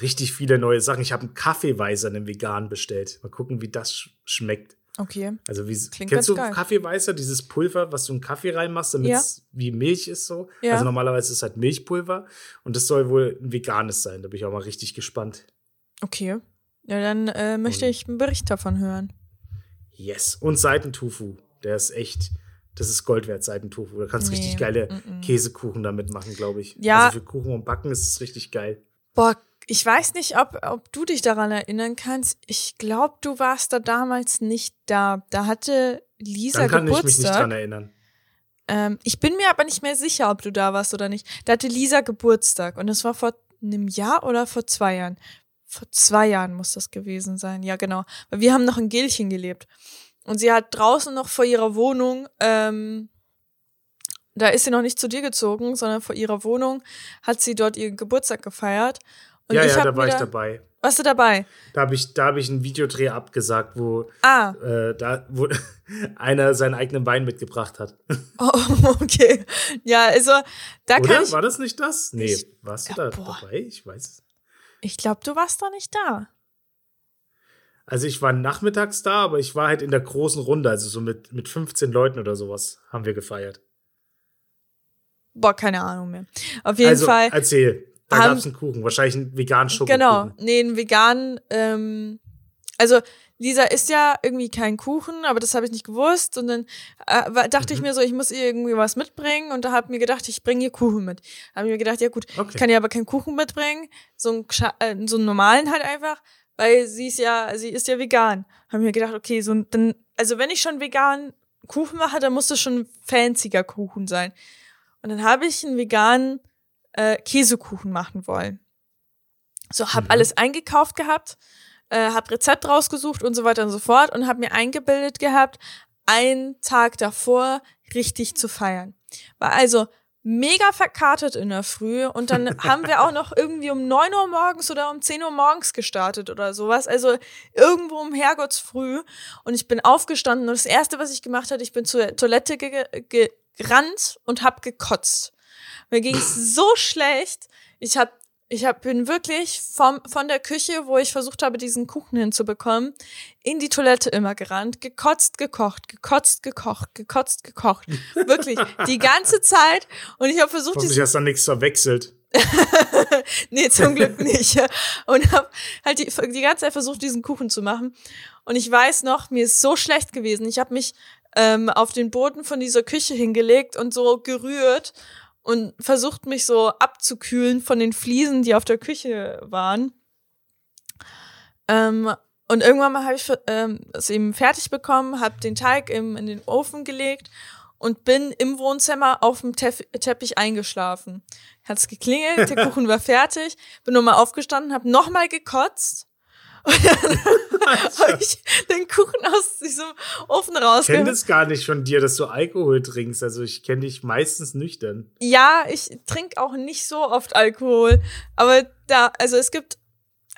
richtig viele neue Sachen. Ich habe einen Kaffeeweiser, einen vegan bestellt. Mal gucken, wie das sch schmeckt. okay. Also wie Klingt kennst du geil. Kaffeeweißer, dieses Pulver, was du in Kaffee reinmachst, damit Ja. es wie Milch ist so. Ja. Also normalerweise ist es halt Milchpulver und das soll wohl ein veganes sein. Da bin ich auch mal richtig gespannt. Okay. Ja, dann äh, möchte Und- ich einen Bericht davon hören. Yes. Und Seitentofu, der ist echt, das ist Gold wert, Seitentofu. Da kannst du Nee, richtig geile mm-mm. Käsekuchen damit machen, glaube ich. Ja. Also für Kuchen und Backen ist es richtig geil. Boah, ich weiß nicht, ob, ob du dich daran erinnern kannst. Ich glaube, du warst da damals nicht da. Da hatte Lisa Dann kann ich Geburtstag. mich nicht dran erinnern. Ähm, ich bin mir aber nicht mehr sicher, ob du da warst oder nicht. Da hatte Lisa Geburtstag und das war vor einem Jahr oder vor zwei Jahren. Vor zwei Jahren muss das gewesen sein. Ja, genau. Weil wir haben noch in Gilchen gelebt. Und sie hat draußen noch vor ihrer Wohnung, ähm, da ist sie noch nicht zu dir gezogen, sondern vor ihrer Wohnung hat sie dort ihren Geburtstag gefeiert. Und ja, ja, da war ich dabei. Warst du dabei? Da habe ich, da hab ich einen Videodreh abgesagt, wo, Ah, äh, da, wo (laughs) einer seinen eigenen Wein mitgebracht hat. (laughs) oh, okay. Ja, also da kann Oder? ich. War das nicht das? Nee, Ich- warst du Ja, da boah. dabei? Ich weiß es. Ich glaube, du warst da nicht da. Also ich war nachmittags da, aber ich war halt in der großen Runde, also so mit, mit 15 Leuten oder sowas haben wir gefeiert. Boah, keine Ahnung mehr. Auf jeden also Fall. erzähl, da gab es einen Kuchen, wahrscheinlich einen veganen Schokokuchen. Genau, nee, einen veganen, ähm, also Lisa isst ja irgendwie keinen Kuchen, aber das habe ich nicht gewusst. Und dann äh, dachte ich Mhm. mir so, ich muss ihr irgendwie was mitbringen. Und da habe mir gedacht, ich bringe ihr Kuchen mit. Da habe ich mir gedacht, ja gut, Okay. ich kann ihr aber keinen Kuchen mitbringen, so einen, äh, so einen normalen halt einfach, weil sie ist ja, sie ist ja vegan. Habe mir gedacht, okay, so dann, also wenn ich schon veganen Kuchen mache, dann muss das schon ein fancier Kuchen sein. Und dann habe ich einen veganen äh, Käsekuchen machen wollen. So, hab Mhm. alles eingekauft gehabt, äh, hab Rezept rausgesucht und so weiter und so fort und hab mir eingebildet gehabt, einen Tag davor richtig zu feiern. War also mega verkartet in der Früh und dann (laughs) haben wir auch noch irgendwie um neun Uhr morgens oder um zehn Uhr morgens gestartet oder sowas. Also irgendwo um Herrgottsfrüh und ich bin aufgestanden und das erste, was ich gemacht hatte, ich bin zur Toilette ge gerannt und hab gekotzt. Mir ging es (laughs) so schlecht. Ich hab ich hab, bin wirklich vom, von der Küche, wo ich versucht habe, diesen Kuchen hinzubekommen, in die Toilette immer gerannt, gekotzt, gekocht, gekotzt, gekocht, gekotzt, gekocht. (laughs) Wirklich, die ganze Zeit. Und ich habe versucht, Hoffentlich hast du nichts verwechselt. (laughs) nee, zum Glück nicht. Und habe halt die, die ganze Zeit versucht, diesen Kuchen zu machen. Und ich weiß noch, mir ist so schlecht gewesen. Ich habe mich ähm, auf den Boden von dieser Küche hingelegt und so gerührt und versucht mich so abzukühlen von den Fliesen, die auf der Küche waren. Ähm, und irgendwann mal habe ich ähm, es eben fertig bekommen, habe den Teig im, in den Ofen gelegt und bin im Wohnzimmer auf dem Teff Teppich eingeschlafen. Hat's geklingelt, der (laughs) Kuchen war fertig, bin nochmal aufgestanden, habe nochmal gekotzt (laughs) und dann habe ich den Kuchen aus diesem Ofen rausgeholt. Ich kenne das gar nicht von dir, dass du Alkohol trinkst. Also ich kenne dich meistens nüchtern. Ja, ich trinke auch nicht so oft Alkohol. Aber da, also es gibt,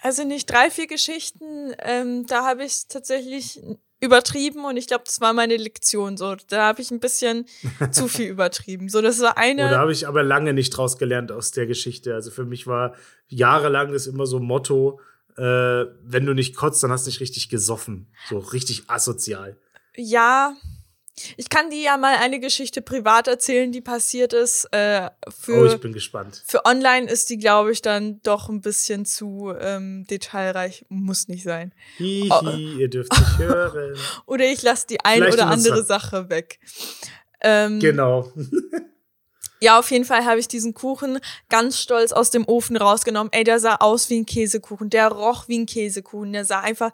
also nicht drei, vier Geschichten, ähm, da habe ich tatsächlich übertrieben und ich glaube, das war meine Lektion. So, da habe ich ein bisschen (laughs) zu viel übertrieben. So, das war eine. Oder habe ich aber lange nicht draus gelernt aus der Geschichte. Also für mich war jahrelang das immer so Motto, äh, wenn du nicht kotzt, dann hast du nicht richtig gesoffen. So richtig asozial. Ja, ich kann dir ja mal eine Geschichte privat erzählen, die passiert ist. Äh, für, oh, ich bin gespannt. Für online ist die, glaube ich, dann doch ein bisschen zu ähm, detailreich. Muss nicht sein. Hihi, oh. ihr dürft nicht (laughs) hören. oder ich lasse die eine oder andere Sache weg. Ähm, genau. (laughs) Ja, auf jeden Fall habe ich diesen Kuchen ganz stolz aus dem Ofen rausgenommen. Ey, der sah aus wie ein Käsekuchen. Der roch wie ein Käsekuchen. Der sah einfach,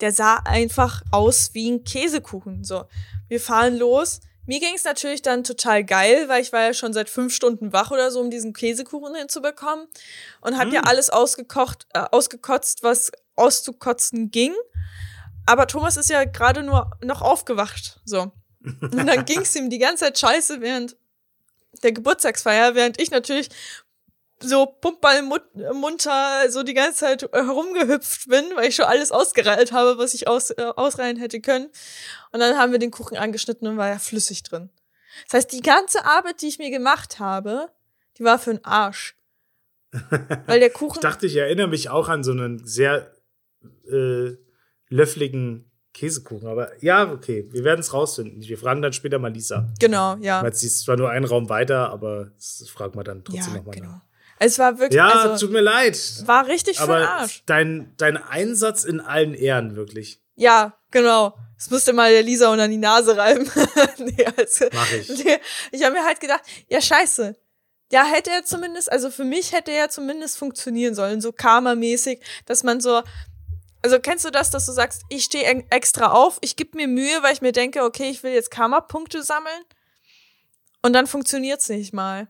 der sah einfach aus wie ein Käsekuchen. So, wir fahren los. Mir ging es natürlich dann total geil, weil ich war ja schon seit fünf Stunden wach oder so, um diesen Käsekuchen hinzubekommen. Und habe mm. ja alles ausgekocht, äh, ausgekotzt, was auszukotzen ging. Aber Thomas ist ja gerade nur noch aufgewacht. So. (laughs) Und dann ging es ihm die ganze Zeit scheiße, während der Geburtstagsfeier, während ich natürlich so pumpballmunter so die ganze Zeit herumgehüpft bin, weil ich schon alles ausgereilt habe, was ich aus, äh, ausreihen hätte können. Und dann haben wir den Kuchen angeschnitten und war ja flüssig drin. Das heißt, die ganze Arbeit, die ich mir gemacht habe, die war für den Arsch. (laughs) Weil der Kuchen. ich dachte, ich erinnere mich auch an so einen sehr äh, löffligen Käsekuchen, aber ja, okay, wir werden es rausfinden. Wir fragen dann später mal Lisa. Genau, ja. Weil sie ist zwar nur einen Raum weiter, aber das fragen wir dann trotzdem ja, nochmal genau. nach. Es war wirklich. Ja, also, tut mir leid. War richtig aber für Arsch. Dein, dein Einsatz in allen Ehren, wirklich. Ja, genau. Das müsste mal der Lisa unter die Nase reiben. (laughs) nee, also, Mach ich. (laughs) Nee, ich habe mir halt gedacht, ja, scheiße. Ja, hätte er zumindest, also für mich hätte er zumindest funktionieren sollen, so karma-mäßig, dass man so, also kennst du das, dass du sagst, ich stehe extra auf, ich gebe mir Mühe, weil ich mir denke, okay, ich will jetzt Karma-Punkte sammeln und dann funktioniert's nicht mal.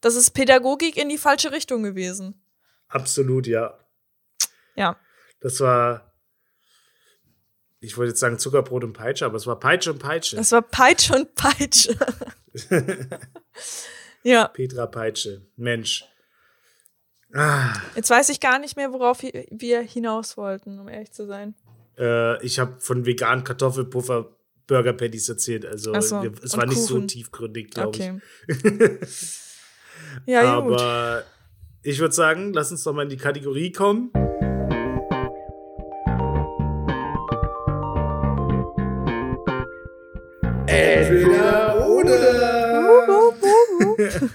Das ist Pädagogik in die falsche Richtung gewesen. Absolut, ja. Ja. Das war, ich wollte jetzt sagen Zuckerbrot und Peitsche, aber es war Peitsche und Peitsche. Das war Peitsche und Peitsche. (laughs) ja. Petra Peitsche. Mensch. Ah. Jetzt weiß ich gar nicht mehr, worauf wir hinaus wollten, um ehrlich zu sein. Äh, ich habe von veganen Kartoffelpuffer Burger Patties erzählt. Also so, es war nicht Kuchen. so tiefgründig, glaube okay. ich. (laughs) ja, Aber ich würde sagen, lass uns doch mal in die Kategorie kommen. Entweder oder. (laughs)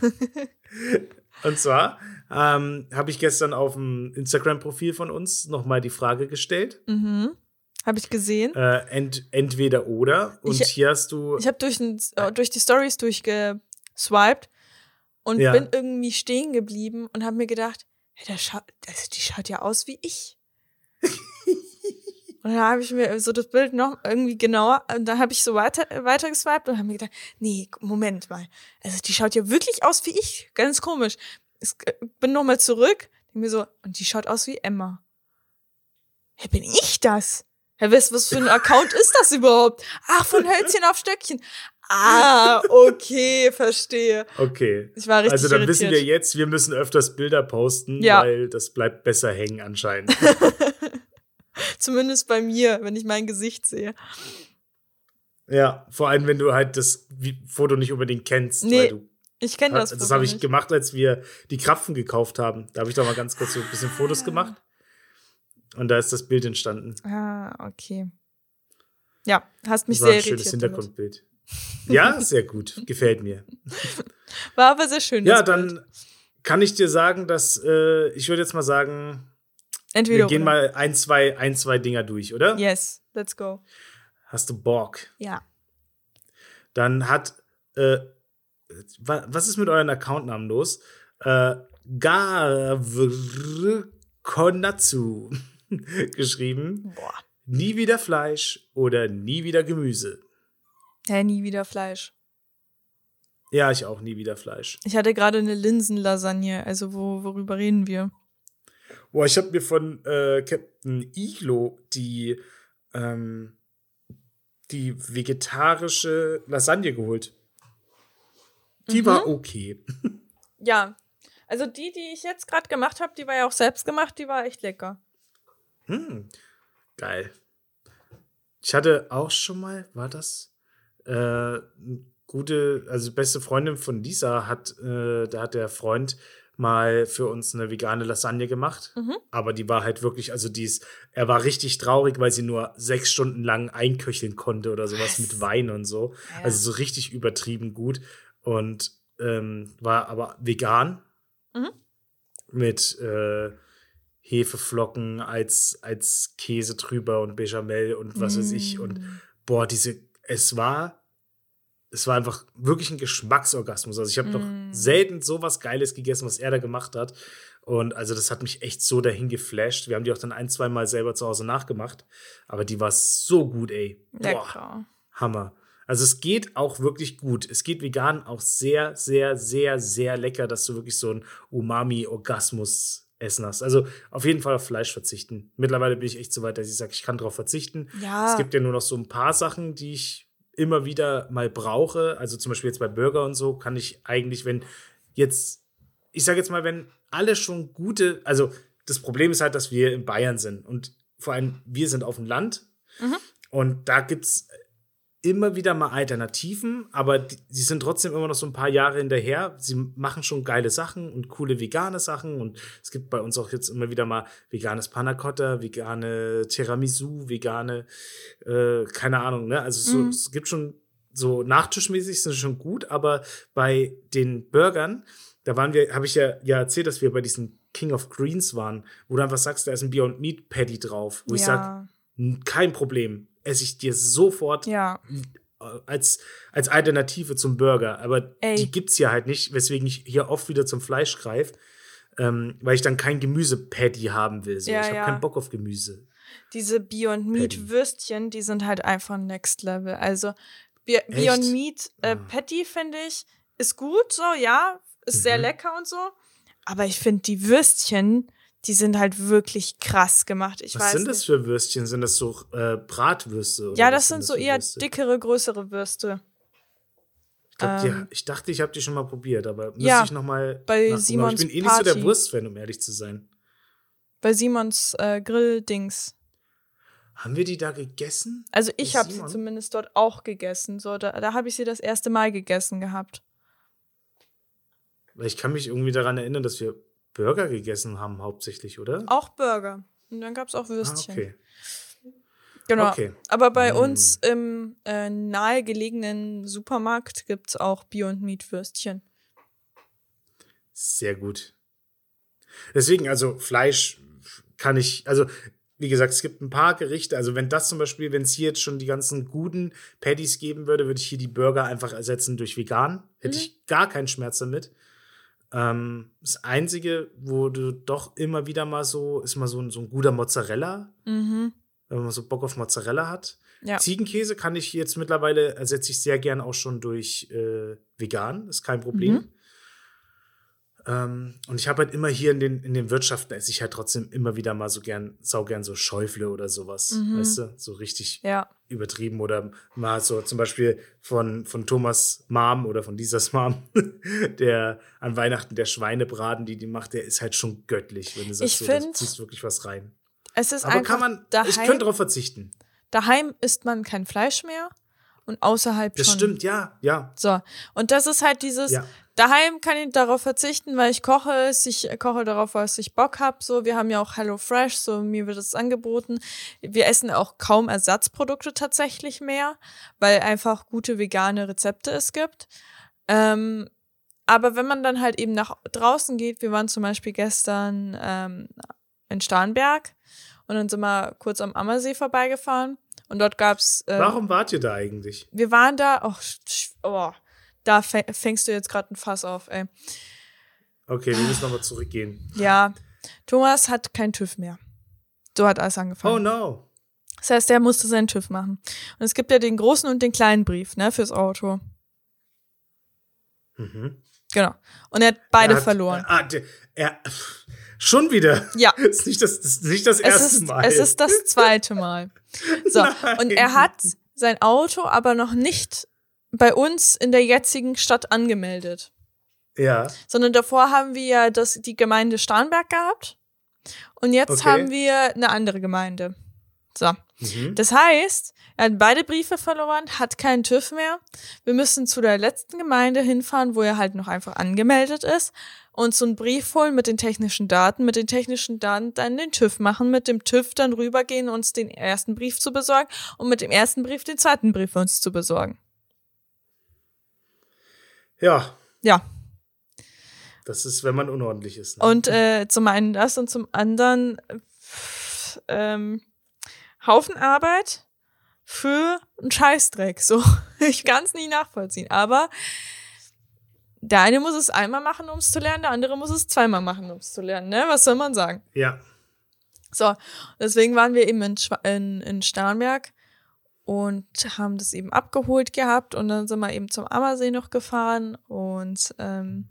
(laughs) Und zwar ähm, habe ich gestern auf dem Instagram-Profil von uns nochmal die Frage gestellt. Mhm. Habe ich gesehen. Äh, ent, entweder oder. Und ich, hier hast du. Ich habe durch, äh, durch die Stories durchgeswiped und ja. bin irgendwie stehen geblieben und habe mir gedacht, hey, der schaut, das, die schaut ja aus wie ich. (laughs) und dann habe ich mir so das Bild noch irgendwie genauer, und dann habe ich so weiter, weiter geswiped und habe mir gedacht, nee, Moment mal. Also die schaut ja wirklich aus wie ich. Ganz komisch ich äh, bin nochmal zurück, denke mir so, und die schaut aus wie Emma. Hey, bin ich das? Herr was, was für ein Account ist das überhaupt? Ach, von Hölzchen auf Stöckchen. Ah, okay, verstehe. Okay. Ich war richtig Also dann irritiert. wissen wir jetzt, wir müssen öfters Bilder posten, Ja. weil das bleibt besser hängen anscheinend. (laughs) Zumindest bei mir, wenn ich mein Gesicht sehe. ja, vor allem, wenn du halt das Foto nicht unbedingt kennst. Nee, weil du, Ich kenne das. das habe ich nicht. gemacht, als wir die Krapfen gekauft haben. Da habe ich doch mal ganz kurz so ein bisschen Fotos Ah. gemacht. Und da ist das Bild entstanden. Ah, okay. Ja, hast mich Das war sehr ein schönes. Hintergrundbild. Ja, sehr gut. Gefällt mir. (laughs) War aber sehr schön. Ja, das Bild. dann kann ich dir sagen, dass äh, ich würde jetzt mal sagen, Entweder wir gehen oder. mal ein, zwei, ein, zwei Dinger durch, oder? Yes, let's go. Hast du Bock? Ja. Dann hat, äh, was ist mit euren Accountnamen los? Äh, Gavrkonatsu (laughs) geschrieben. Boah. Nie wieder Fleisch oder nie wieder Gemüse. Hä, nie wieder Fleisch. Ja, ich auch nie wieder Fleisch. Ich hatte gerade eine Linsenlasagne, also wo, worüber reden wir? Boah, ich habe mir von äh, Captain Iglo die, ähm, die vegetarische Lasagne geholt. Die Mhm. war okay. (laughs) Ja, also die, die ich jetzt gerade gemacht habe, die war ja auch selbst gemacht, die war echt lecker. Hm, geil. Ich hatte auch schon mal, war das? Äh, eine gute, also beste Freundin von Lisa hat, äh, da hat der Freund mal für uns eine vegane Lasagne gemacht. Mhm. Aber die war halt wirklich, also die ist, er war richtig traurig, weil sie nur sechs Stunden lang einköcheln konnte oder sowas Was? mit Wein und so. Ja. Also so richtig übertrieben gut. Und ähm, war aber vegan. Mhm. Mit äh, Hefeflocken als, als Käse drüber und Bechamel und was weiß ich. Und Mm. boah, diese, es war, es war einfach wirklich ein Geschmacksorgasmus. Also ich habe Mm. noch selten so was Geiles gegessen, was er da gemacht hat. Und also das hat mich echt so dahin geflasht. Wir haben die auch dann ein, zwei Mal selber zu Hause nachgemacht. Aber die war so gut, ey. Boah, Lecker. Hammer. Also es geht auch wirklich gut. Es geht vegan auch sehr, sehr, sehr, sehr lecker, dass du wirklich so einen Umami-Orgasmus essen hast. Also auf jeden Fall auf Fleisch verzichten. Mittlerweile bin ich echt so weit, dass ich sage, ich kann darauf verzichten. Ja. Es gibt ja nur noch so ein paar Sachen, die ich immer wieder mal brauche. Also zum Beispiel jetzt bei Burger und so kann ich eigentlich, wenn jetzt, ich sage jetzt mal, wenn alle schon gute, also das Problem ist halt, dass wir in Bayern sind und vor allem wir sind auf dem Land Mhm. und da gibt es immer wieder mal Alternativen, aber die, sie sind trotzdem immer noch so ein paar Jahre hinterher. Sie machen schon geile Sachen und coole vegane Sachen und es gibt bei uns auch jetzt immer wieder mal veganes Panna Cotta, vegane Tiramisu, vegane, äh, keine Ahnung, ne? Also so, Mhm. es gibt schon so nachtischmäßig sind schon gut, aber bei den Burgern, da waren wir, habe ich ja, ja erzählt, dass wir bei diesen King of Greens waren, wo du einfach sagst, da ist ein Beyond Meat Patty drauf, wo ich sage, ja. kein Problem, esse ich dir sofort ja. äh, als, als Alternative zum Burger. Aber Ey. die gibt's hier halt nicht, weswegen ich hier oft wieder zum Fleisch greife, ähm, weil ich dann kein Gemüse-Patty haben will. So. Ja, ich habe ja. keinen Bock auf Gemüse. Diese Beyond Meat. Würstchen, die sind halt einfach next level. Also Be Beyond Meat äh, Ah. Patty finde ich ist gut, so ja, ist sehr Mhm. lecker und so. Aber ich finde die Würstchen, die sind halt wirklich krass gemacht. Ich Was weiß sind nicht. das für Würstchen? Sind das so äh, Bratwürste? Ja, das sind so für eher Würste? dickere, größere Würste. Ich, glaub, ähm, ich dachte, ich habe die schon mal probiert, aber müsste Ja, ich noch mal bei Simons Ich bin eh nicht so der. Wurstfan, um ehrlich zu sein. Bei Simons äh, Grill-Dings. Haben wir die da gegessen? Also ich habe sie zumindest dort auch gegessen. So, da, da habe ich sie das erste Mal gegessen gehabt. Weil ich kann mich irgendwie daran erinnern, dass wir Burger gegessen haben, hauptsächlich, oder? Auch Burger. Und dann gab es auch Ah, Würstchen. okay. Genau. Okay. Aber bei Mm. uns im äh, nahegelegenen Supermarkt gibt es auch Beyond Meat Würstchen. Sehr gut. Deswegen, also Fleisch kann ich, also wie gesagt, es gibt ein paar Gerichte. Also wenn das zum Beispiel, wenn es hier jetzt schon die ganzen guten Patties geben würde, würde ich hier die Burger einfach ersetzen durch vegan. Hätte Mhm. ich gar keinen Schmerz damit. Ähm, das Einzige, wo du doch immer wieder mal so, ist mal so ein, so ein guter Mozzarella, Mhm. wenn man so Bock auf Mozzarella hat. Ja. Ziegenkäse kann ich jetzt mittlerweile, ersetze ich sehr gern auch schon durch äh, vegan, ist kein Problem. Mhm. Ähm, und ich habe halt immer hier in den, in den Wirtschaften esse ich halt trotzdem immer wieder mal so gern, saugern so Schäufle oder sowas. Mhm. Weißt du? So richtig Ja. übertrieben oder mal so zum Beispiel von, von Thomas Mom oder von Lisas (laughs) Mom, der an Weihnachten der Schweinebraten, die die macht, der ist halt schon göttlich, wenn du sagst, Ich so, da find- ziehst wirklich was rein. Es ist Aber kann man, daheim, ich könnte darauf verzichten. daheim isst man kein Fleisch mehr und außerhalb Das schon. stimmt, ja, ja, So, und das ist halt dieses, ja. Daheim kann ich darauf verzichten, weil ich koche es, ich koche darauf, was ich Bock hab. So, wir haben ja auch Hello Fresh, so mir wird es angeboten. Wir essen auch kaum Ersatzprodukte tatsächlich mehr, weil einfach gute vegane Rezepte es gibt. Ähm, aber wenn man dann halt eben nach draußen geht, wir waren zum Beispiel gestern ähm, in Starnberg und dann sind wir kurz am Ammersee vorbeigefahren und dort gab's äh, Warum wart ihr da eigentlich? wir waren da, oh, oh da fäng- fängst du jetzt gerade ein Fass auf, ey. Okay, wir müssen nochmal zurückgehen. Ja, Thomas hat keinen TÜV mehr. So hat alles Oh angefangen. no. Das heißt, der musste seinen TÜV machen. Und es gibt ja den großen und den kleinen Brief, ne, fürs Auto. Mhm. Genau. Und er hat beide Er hat- verloren. Ah, der, er, schon wieder. Ja. Das (laughs) ist nicht das, das, ist nicht das Es erste ist, Mal. es ist das zweite Mal. So, (laughs) Nein. und er hat sein Auto aber noch nicht bei uns in der jetzigen Stadt angemeldet. Ja. sondern davor haben wir ja das, die Gemeinde Starnberg gehabt und jetzt Okay. haben wir eine andere Gemeinde. So. Mhm. Das heißt, er hat beide Briefe verloren, hat keinen TÜV mehr. Wir müssen zu der letzten Gemeinde hinfahren, wo er halt noch einfach angemeldet ist und so einen Brief holen mit den technischen Daten, mit den technischen Daten dann den TÜV machen, mit dem TÜV dann rübergehen, uns den ersten Brief zu besorgen und mit dem ersten Brief den zweiten Brief für uns zu besorgen. Ja, Ja, das ist, wenn man unordentlich ist. Ne? Und äh, zum einen das und zum anderen äh, ähm, Haufen Arbeit für einen Scheißdreck. So, (laughs) ich kann es nicht nachvollziehen. Aber der eine muss es einmal machen, um es zu lernen, der andere muss es zweimal machen, um es zu lernen. Ne? Was soll man sagen? ja. So, deswegen waren wir eben in, Schwa- in, in Starnberg und haben das eben abgeholt gehabt und dann sind wir eben zum Ammersee noch gefahren und ähm,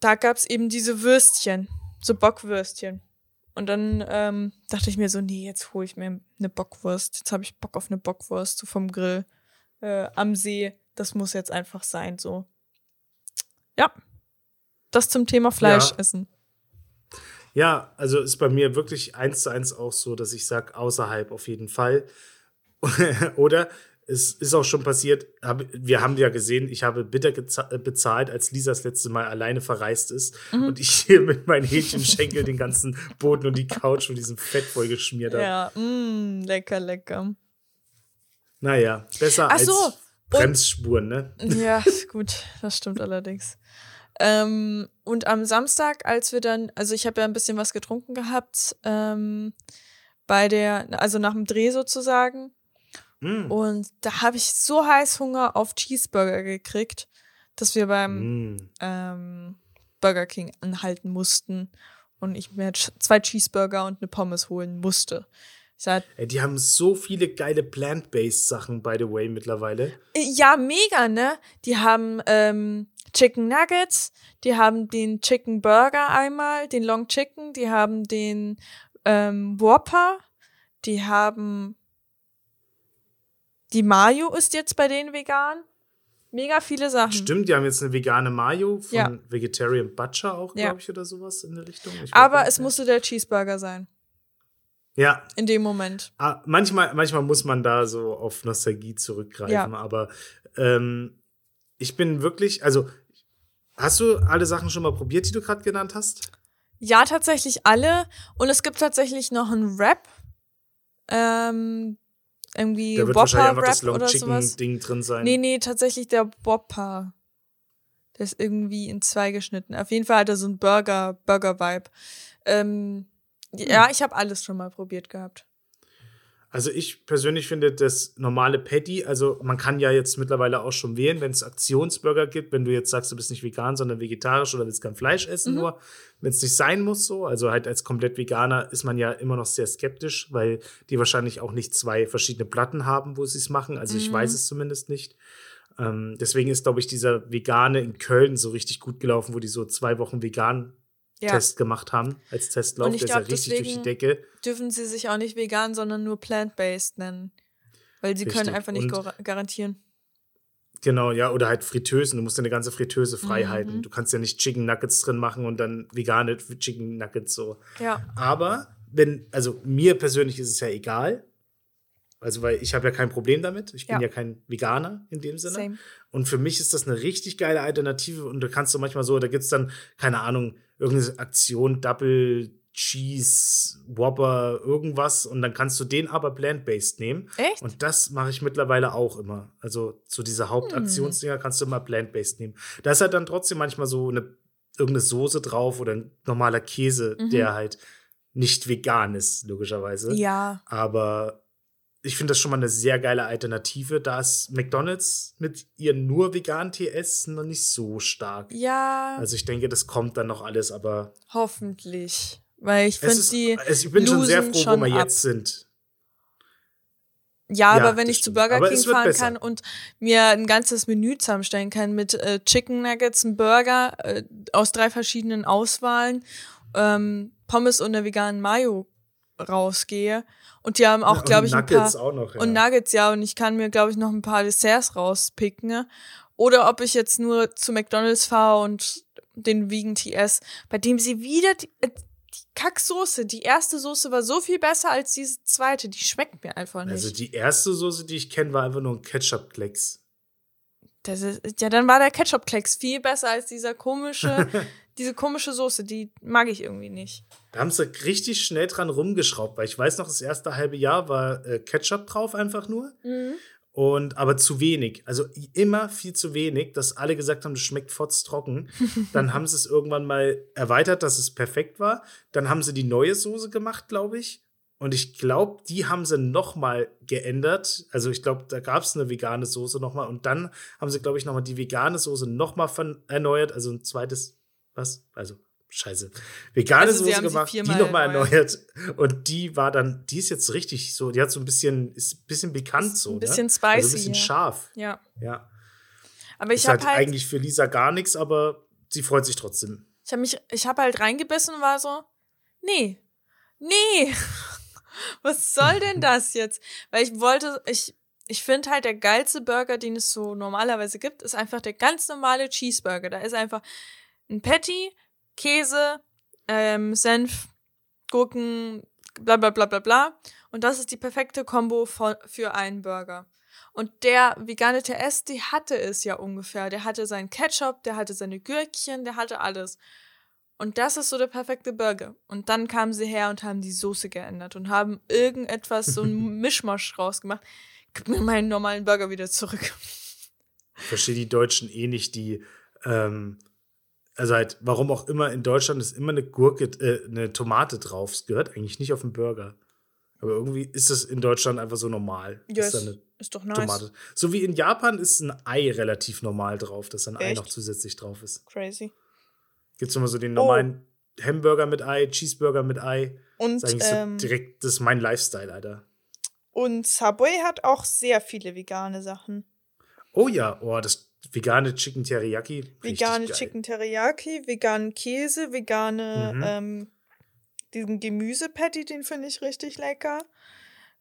da gab's eben diese Würstchen, so Bockwürstchen. Und dann ähm, dachte ich mir so, nee, jetzt hole ich mir eine Bockwurst. Jetzt habe ich Bock auf eine Bockwurst so vom Grill äh, am See. Das muss jetzt einfach sein, so. Ja. Das zum Thema Fleisch Ja. essen. Ja, also ist bei mir wirklich eins zu eins auch so, dass ich sage, außerhalb auf jeden Fall. (laughs) Oder es ist auch schon passiert, wir haben ja gesehen, ich habe bitter bezahlt, als Lisa das letzte Mal alleine verreist ist Mhm. und ich hier mit meinen Hähnchenschenkel den ganzen Boden und die Couch mit diesem Fett voll geschmiert habe. Ja, mm, lecker, lecker. Naja, besser Ach so, als und- Bremsspuren, ne? Ja, (laughs) gut, das stimmt allerdings. Ähm, und am Samstag, als wir dann, also ich habe ja ein bisschen was getrunken gehabt, ähm, bei der, also nach dem Dreh sozusagen. Mm. Und da habe ich so heiß Hunger auf Cheeseburger gekriegt, dass wir beim Mm. ähm, Burger King anhalten mussten und ich mir zwei Cheeseburger und eine Pommes holen musste. Sag, Ey, die haben so viele geile Plant-Based Sachen, by the way, mittlerweile. Ja, mega, ne? Die haben ähm, Chicken Nuggets, die haben den Chicken Burger einmal, den Long Chicken, die haben den ähm, Whopper, die haben die Mayo ist jetzt bei denen vegan. Mega viele Sachen. Stimmt, die haben jetzt eine vegane Mayo von Ja. Vegetarian Butcher auch, Ja. glaube ich, oder sowas in der Richtung. Ich Aber es musste der Cheeseburger sein. Ja, In dem Moment. ah, manchmal, manchmal muss man da so auf Nostalgie zurückgreifen, Ja. aber ähm, ich bin wirklich, also hast du alle Sachen schon mal probiert, die du gerade genannt hast? Ja, tatsächlich alle. Und es gibt tatsächlich noch einen Rap. Ähm, irgendwie Da wird wahrscheinlich einfach das Long Chicken sowas. Ding drin sein. Nee, nee, tatsächlich der Whopper. Der ist irgendwie in zwei geschnitten. Auf jeden Fall hat er so einen Burger, Burger-Vibe. Ähm, Hm. Ja, ich habe alles schon mal probiert gehabt. Also ich persönlich finde das normale Patty, also man kann ja jetzt mittlerweile auch schon wählen, wenn es Aktionsburger gibt, wenn du jetzt sagst, du bist nicht vegan, sondern vegetarisch oder willst kein Fleisch essen, Mhm. nur wenn es nicht sein muss so. Also halt als komplett Veganer ist man ja immer noch sehr skeptisch, weil die wahrscheinlich auch nicht zwei verschiedene Platten haben, wo sie es machen. Also ich Mhm. weiß es zumindest nicht. Ähm, deswegen ist, glaube ich, dieser Vegane in Köln so richtig gut gelaufen, wo die so zwei Wochen vegan Ja. Test gemacht haben als Testlauf. Der ist ja richtig durch die Decke. Dürfen sie sich auch nicht vegan, sondern nur plant-based nennen. Weil sie können Richtig. einfach nicht gar- garantieren. Genau, ja, oder halt Fritteusen. Du musst deine ganze Fritteuse frei Mhm. halten. Du kannst ja nicht Chicken Nuggets drin machen und dann vegane Chicken Nuggets so. Ja. Aber wenn, also mir persönlich ist es ja egal. Also, weil ich habe ja kein Problem damit. Ich bin Ja. ja kein Veganer in dem Sinne. Same. Und für mich ist das eine richtig geile Alternative. Und da kannst du manchmal so, da gibt es dann, keine Ahnung, irgendeine Aktion, Double Cheese, Whopper, irgendwas. Und dann kannst du den aber plant-based nehmen. Echt? Und das mache ich mittlerweile auch immer. Also zu dieser Hauptaktionsdinger kannst du immer plant-based nehmen. Da ist halt dann trotzdem manchmal so eine irgendeine Soße drauf oder ein normaler Käse, Mhm. der halt nicht vegan ist, logischerweise. ja. Aber ich finde das schon mal eine sehr geile Alternative. Da ist McDonalds mit ihren nur veganen TS noch nicht so stark. Ja, Also ich denke, das kommt dann noch alles, aber hoffentlich. Weil ich finde die. es, ich bin schon sehr losen froh, wo schon wir ab. jetzt sind. Ja, Ja, aber wenn ich zu stimmt. Burger Aber King fahren besser. kann und mir ein ganzes Menü zusammenstellen kann mit äh, Chicken Nuggets, einem Burger äh, aus drei verschiedenen Auswahlen, ähm, Pommes und einer veganen Mayo rausgehe. Und die haben auch, Und glaube ich, ein Nuggets paar. auch noch. Ja. Und Nuggets, ja, und ich kann mir, glaube ich, noch ein paar Desserts rauspicken. ne? Oder ob ich jetzt nur zu McDonalds fahre und den Vegan TS, bei dem sie wieder die, äh, die Kacksoße, die erste Soße war so viel besser als diese zweite. Die schmeckt mir einfach nicht. Also die erste Soße, die ich kenne, war einfach nur ein Ketchup-Klecks. Das ist, ja, dann war der Ketchup-Klecks viel besser als dieser komische, (laughs) diese komische Soße. Die mag ich irgendwie nicht. Da haben sie richtig schnell dran rumgeschraubt, weil ich weiß noch, das erste halbe Jahr war äh, Ketchup drauf einfach nur. Und aber zu wenig. Also immer viel zu wenig, dass alle gesagt haben, das schmeckt fotztrocken. (laughs) Dann haben sie es irgendwann mal erweitert, dass es perfekt war. Dann haben sie die neue Soße gemacht, glaube ich. Und ich glaube, die haben sie noch mal geändert. Also ich glaube, da gab es eine vegane Soße noch mal. Und dann haben sie, glaube ich, noch mal die vegane Soße noch mal von erneuert. Also ein zweites, was? Also scheiße. Vegane Also Soße gemacht, die viermal noch mal erneuert. Und die war dann, die ist jetzt richtig so, die hat so ein bisschen, ist ein bisschen bekannt Ist so. ein bisschen ne? spicy, Also ein bisschen ja. scharf. Ja. Ja. Aber ich habe halt, halt, eigentlich für Lisa gar nichts, aber sie freut sich trotzdem. ich habe mich, ich habe halt reingebissen und war so, nee, nee, (laughs) was soll denn (laughs) das jetzt? Weil ich wollte, ich, ich finde halt der geilste Burger, den es so normalerweise gibt, ist einfach der ganz normale Cheeseburger. Da ist einfach ein Patty, Käse, ähm, Senf, Gurken, bla bla bla bla bla. Und das ist die perfekte Kombo für, für einen Burger. Und der vegane TS, die hatte es ja ungefähr. Der hatte seinen Ketchup, der hatte seine Gürkchen, der hatte alles. Und das ist so der perfekte Burger. Und dann kamen sie her und haben die Soße geändert und haben irgendetwas, so ein (laughs) Mischmasch rausgemacht. Gib mir meinen normalen Burger wieder zurück. Ich verstehe die Deutschen eh nicht, die, ähm, also halt, warum auch immer in Deutschland ist immer eine Gurke, äh, eine Tomate drauf. Das gehört eigentlich nicht auf den Burger. Aber irgendwie ist es in Deutschland einfach so normal. Da ist, eine ist doch nice. Tomate. So wie in Japan ist ein Ei relativ normal drauf, dass ein Ei Echt? noch zusätzlich drauf ist. Crazy. Gibt es immer so den Oh. normalen Hamburger mit Ei, Cheeseburger mit Ei. Und, Das ist eigentlich ähm, so direkt, das ist mein Lifestyle, Alter. und Subway hat auch sehr viele vegane Sachen. Oh ja, oh, das vegane Chicken Teriyaki. Vegane. Chicken Teriyaki, veganen Käse, vegane, Mhm. ähm, diesen Gemüsepatty, den finde ich richtig lecker.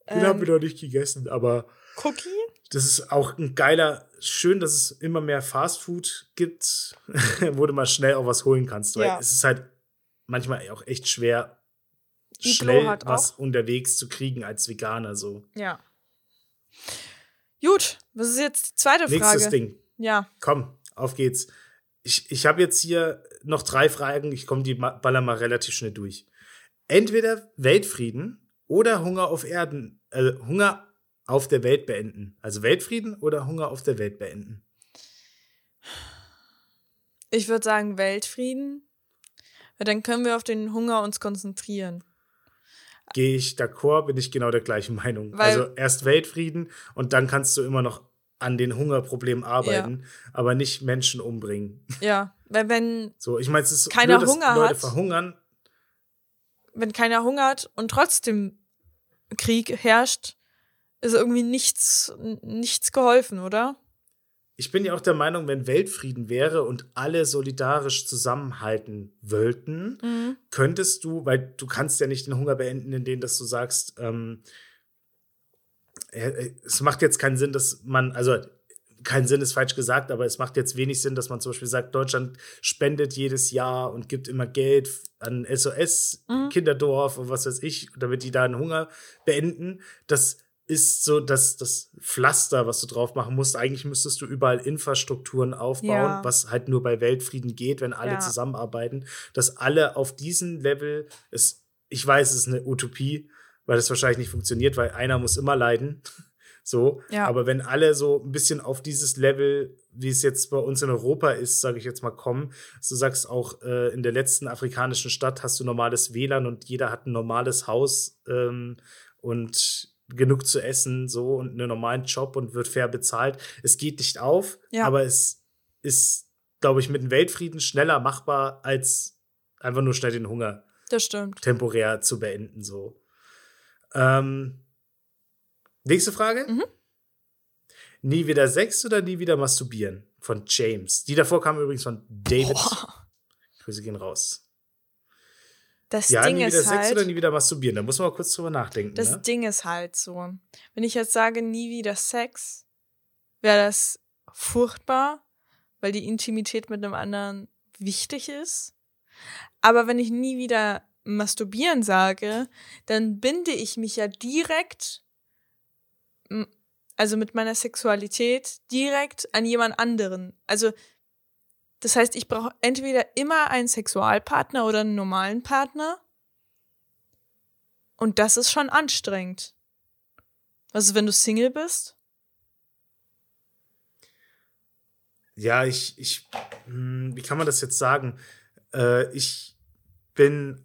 Den haben Ähm, wir noch nicht gegessen, aber Cookie? das ist auch ein geiler, schön, dass es immer mehr Fastfood gibt, (laughs) wo du mal schnell auch was holen kannst, weil Ja. es ist halt manchmal auch echt schwer, Iglo schnell was auch- unterwegs zu kriegen als Veganer so. Ja. Gut, was ist jetzt die zweite Nächstes Frage? Ding. Ja, Komm, auf geht's. Ich, ich habe jetzt hier noch drei Fragen. Ich komme die baller mal relativ schnell durch. Entweder Weltfrieden oder Hunger auf Erden, äh, Hunger auf der Welt beenden. Also Weltfrieden oder Hunger auf der Welt beenden. ich würde sagen Weltfrieden. Weil dann können wir auf den Hunger uns konzentrieren. Gehe ich d'accord, bin ich genau der gleichen Meinung. Weil- also erst Weltfrieden und dann kannst du immer noch an den Hungerproblemen arbeiten, aber nicht Menschen umbringen. Ja, weil wenn, So, ich meine, es ist Keiner blöd, Hunger Leute hat. verhungern. wenn keiner hungert und trotzdem Krieg herrscht, ist irgendwie nichts, nichts geholfen, oder? ich bin ja auch der Meinung, wenn Weltfrieden wäre und alle solidarisch zusammenhalten wollten, Mhm. könntest du, weil du kannst ja nicht den Hunger beenden, indem dass du sagst, ähm, äh, es macht jetzt keinen Sinn, dass man, also kein Sinn ist falsch gesagt, aber es macht jetzt wenig Sinn, dass man zum Beispiel sagt, Deutschland spendet jedes Jahr und gibt immer Geld an SOS, Mhm. Kinderdorf und was weiß ich, damit die da den Hunger beenden. Das ist so das, das Pflaster, was du drauf machen musst. Eigentlich müsstest du überall Infrastrukturen aufbauen, Ja. was halt nur bei Weltfrieden geht, wenn alle Ja. zusammenarbeiten, dass alle auf diesem Level, es, ich weiß, es ist eine Utopie, weil das wahrscheinlich nicht funktioniert, weil einer muss immer leiden. (laughs) So, Ja. aber wenn alle so ein bisschen auf dieses Level, wie es jetzt bei uns in Europa ist, sage ich jetzt mal, kommen, du sagst, auch äh, in der letzten afrikanischen Stadt hast du normales WLAN und jeder hat ein normales Haus ähm, und genug zu essen, so und einen normalen Job und wird fair bezahlt. Es geht nicht auf, Ja. aber es ist, glaube ich, mit dem Weltfrieden schneller machbar, als einfach nur schnell den Hunger Das stimmt. temporär zu beenden. So. Ähm, nächste Frage. Mhm. Nie wieder Sex oder nie wieder masturbieren? Von James. Die davor kam übrigens von David. Boah, Grüße gehen raus. das Ja, Ding nie wieder ist Sex oder halt, nie wieder masturbieren. Da muss man mal kurz drüber nachdenken. das ne? Ding ist halt so. Wenn ich jetzt sage, nie wieder Sex, wäre das furchtbar, weil die Intimität mit einem anderen wichtig ist. Aber wenn ich nie wieder masturbieren sage, dann binde ich mich ja direkt, also mit meiner Sexualität, direkt an jemand anderen. Also, das heißt, ich brauche entweder immer einen Sexualpartner oder einen normalen Partner. Und das ist schon anstrengend. Also, wenn du Single bist? Ja, ich, ich, hm, wie kann man das jetzt sagen? Äh, ich bin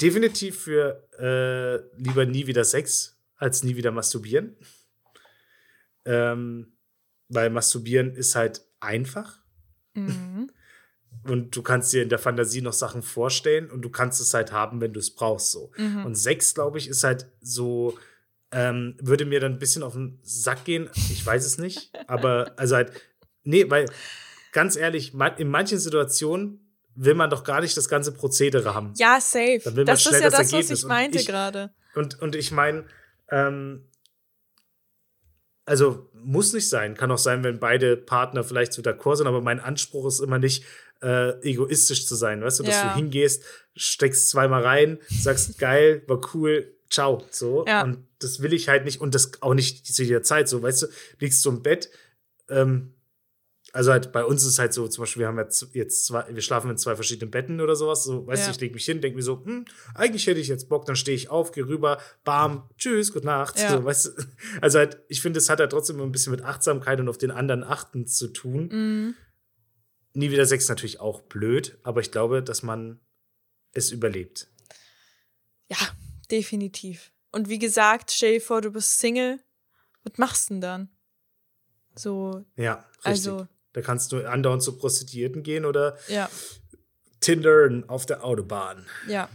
definitiv für äh, lieber nie wieder Sex als nie wieder masturbieren. Ähm, weil masturbieren ist halt einfach Mhm. (laughs) und du kannst dir in der Fantasie noch Sachen vorstellen und du kannst es halt haben, wenn du es brauchst. So. Mhm. Und Sex, glaube ich, ist halt so, ähm, würde mir dann ein bisschen auf den Sack gehen. Ich weiß es nicht. (laughs) aber also halt, nee, weil ganz ehrlich, in manchen Situationen will man doch gar nicht das ganze Prozedere haben. Ja, safe. Dann will man Das ist schnell ja das das, was ich meinte gerade. Und, und ich meine, ähm, also muss nicht sein. Kann auch sein, wenn beide Partner vielleicht so d'accord sind, aber mein Anspruch ist immer nicht, äh, egoistisch zu sein. Weißt du, dass Ja. du hingehst, steckst zweimal rein, sagst, (laughs) geil, war cool, ciao. So. Ja. Und das will ich halt nicht und das auch nicht zu jeder Zeit. So, weißt du, liegst du im Bett, ähm, also halt bei uns ist es halt so, zum Beispiel, wir haben jetzt, jetzt zwei, wir schlafen in zwei verschiedenen Betten oder sowas. So, weißt Ja. du, ich lege mich hin, denke mir so, hm, eigentlich hätte ich jetzt Bock, dann stehe ich auf, gehe rüber, bam, tschüss, gute Nacht. Ja. So, weißt du? (laughs) Also halt, ich finde, es hat halt trotzdem ein bisschen mit Achtsamkeit und auf den anderen achten zu tun. Mhm. Nie wieder Sex natürlich auch blöd, aber ich glaube, dass man es überlebt. Ja, definitiv. Und wie gesagt, stell dir vor, du bist Single. Was machst du denn dann? So, Ja, richtig. also, da kannst du andauernd zu Prostituierten gehen oder ja, Tindern auf der Autobahn. ja.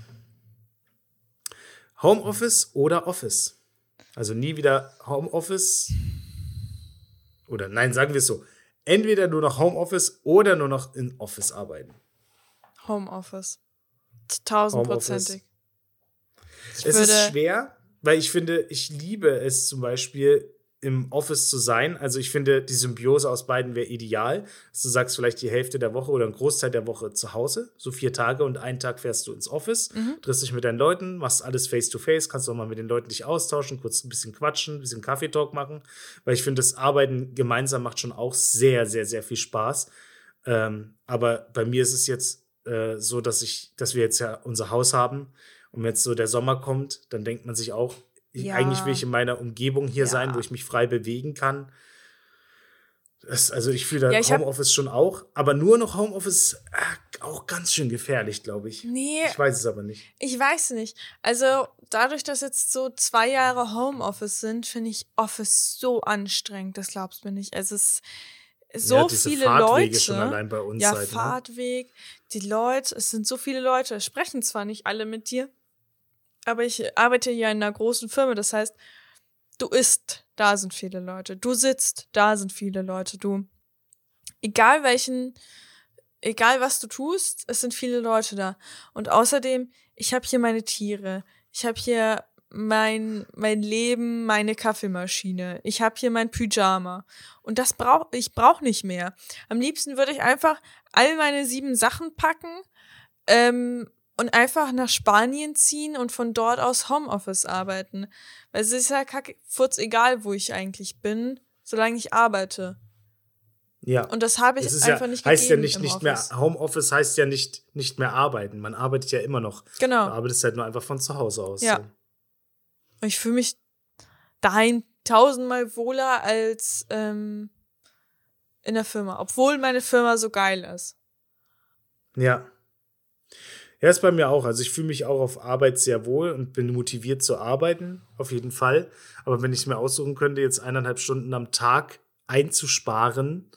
Homeoffice oder Office? Also nie wieder Homeoffice. Oder nein, sagen wir es so. Entweder nur noch Homeoffice oder nur noch in Office arbeiten. Homeoffice. Tausendprozentig. Ich es ist schwer, weil ich finde, ich liebe es zum Beispiel im Office zu sein. Also ich finde, die Symbiose aus beiden wäre ideal. Dass du sagst, vielleicht die Hälfte der Woche oder einen Großteil der Woche zu Hause, so vier Tage und einen Tag fährst du ins Office, Mhm. triffst dich mit deinen Leuten, machst alles face to face, kannst auch mal mit den Leuten dich austauschen, kurz ein bisschen quatschen, ein bisschen Kaffeetalk machen, weil ich finde, das Arbeiten gemeinsam macht schon auch sehr, sehr, sehr viel Spaß. Ähm, aber bei mir ist es jetzt äh, so, dass ich, dass wir jetzt ja unser Haus haben und wenn jetzt so der Sommer kommt, dann denkt man sich auch, Ja. eigentlich will ich in meiner Umgebung hier Ja. sein, wo ich mich frei bewegen kann. Das, also ich fühle da Ja, Homeoffice schon auch, aber nur noch Homeoffice äh, auch ganz schön gefährlich, glaube ich. Nee, Ich weiß es aber nicht. ich weiß nicht. Also, dadurch, dass jetzt so zwei Jahre Homeoffice sind, finde ich Office so anstrengend. Das glaubst du mir nicht. Es ist so ja, viele Fahrtwege Leute. schon allein bei uns ja, halt, ne? Fahrtweg, die Leute, es sind so viele Leute, sprechen zwar nicht alle mit dir, aber ich arbeite ja in einer großen Firma, das heißt, du isst, da sind viele Leute, du sitzt, da sind viele Leute, du egal welchen, egal was du tust, es sind viele Leute da. Und außerdem, ich habe hier meine Tiere. Ich habe hier mein, mein Leben, meine Kaffeemaschine. Ich habe hier mein Pyjama. Und das brauch ich brauche nicht mehr. Am liebsten würde ich einfach all meine sieben Sachen packen ähm, und einfach nach Spanien ziehen und von dort aus Homeoffice arbeiten. Weil es ist ja kacke, furz egal, wo ich eigentlich bin, solange ich arbeite. Ja. Und das habe ich Das einfach ja, nicht heißt ja nicht, nicht mehr, Office. Homeoffice heißt ja nicht, nicht mehr arbeiten. Man arbeitet ja immer noch. Genau. Du arbeitest halt nur einfach von zu Hause aus. Ja. So. Ich fühle mich dahin tausendmal wohler als ähm, in der Firma, obwohl meine Firma so geil ist. Ja. Ja, ist bei mir auch. Also ich fühle mich auch auf Arbeit sehr wohl und bin motiviert zu arbeiten, auf jeden Fall. Aber wenn ich es mir aussuchen könnte, jetzt eineinhalb Stunden am Tag einzusparen,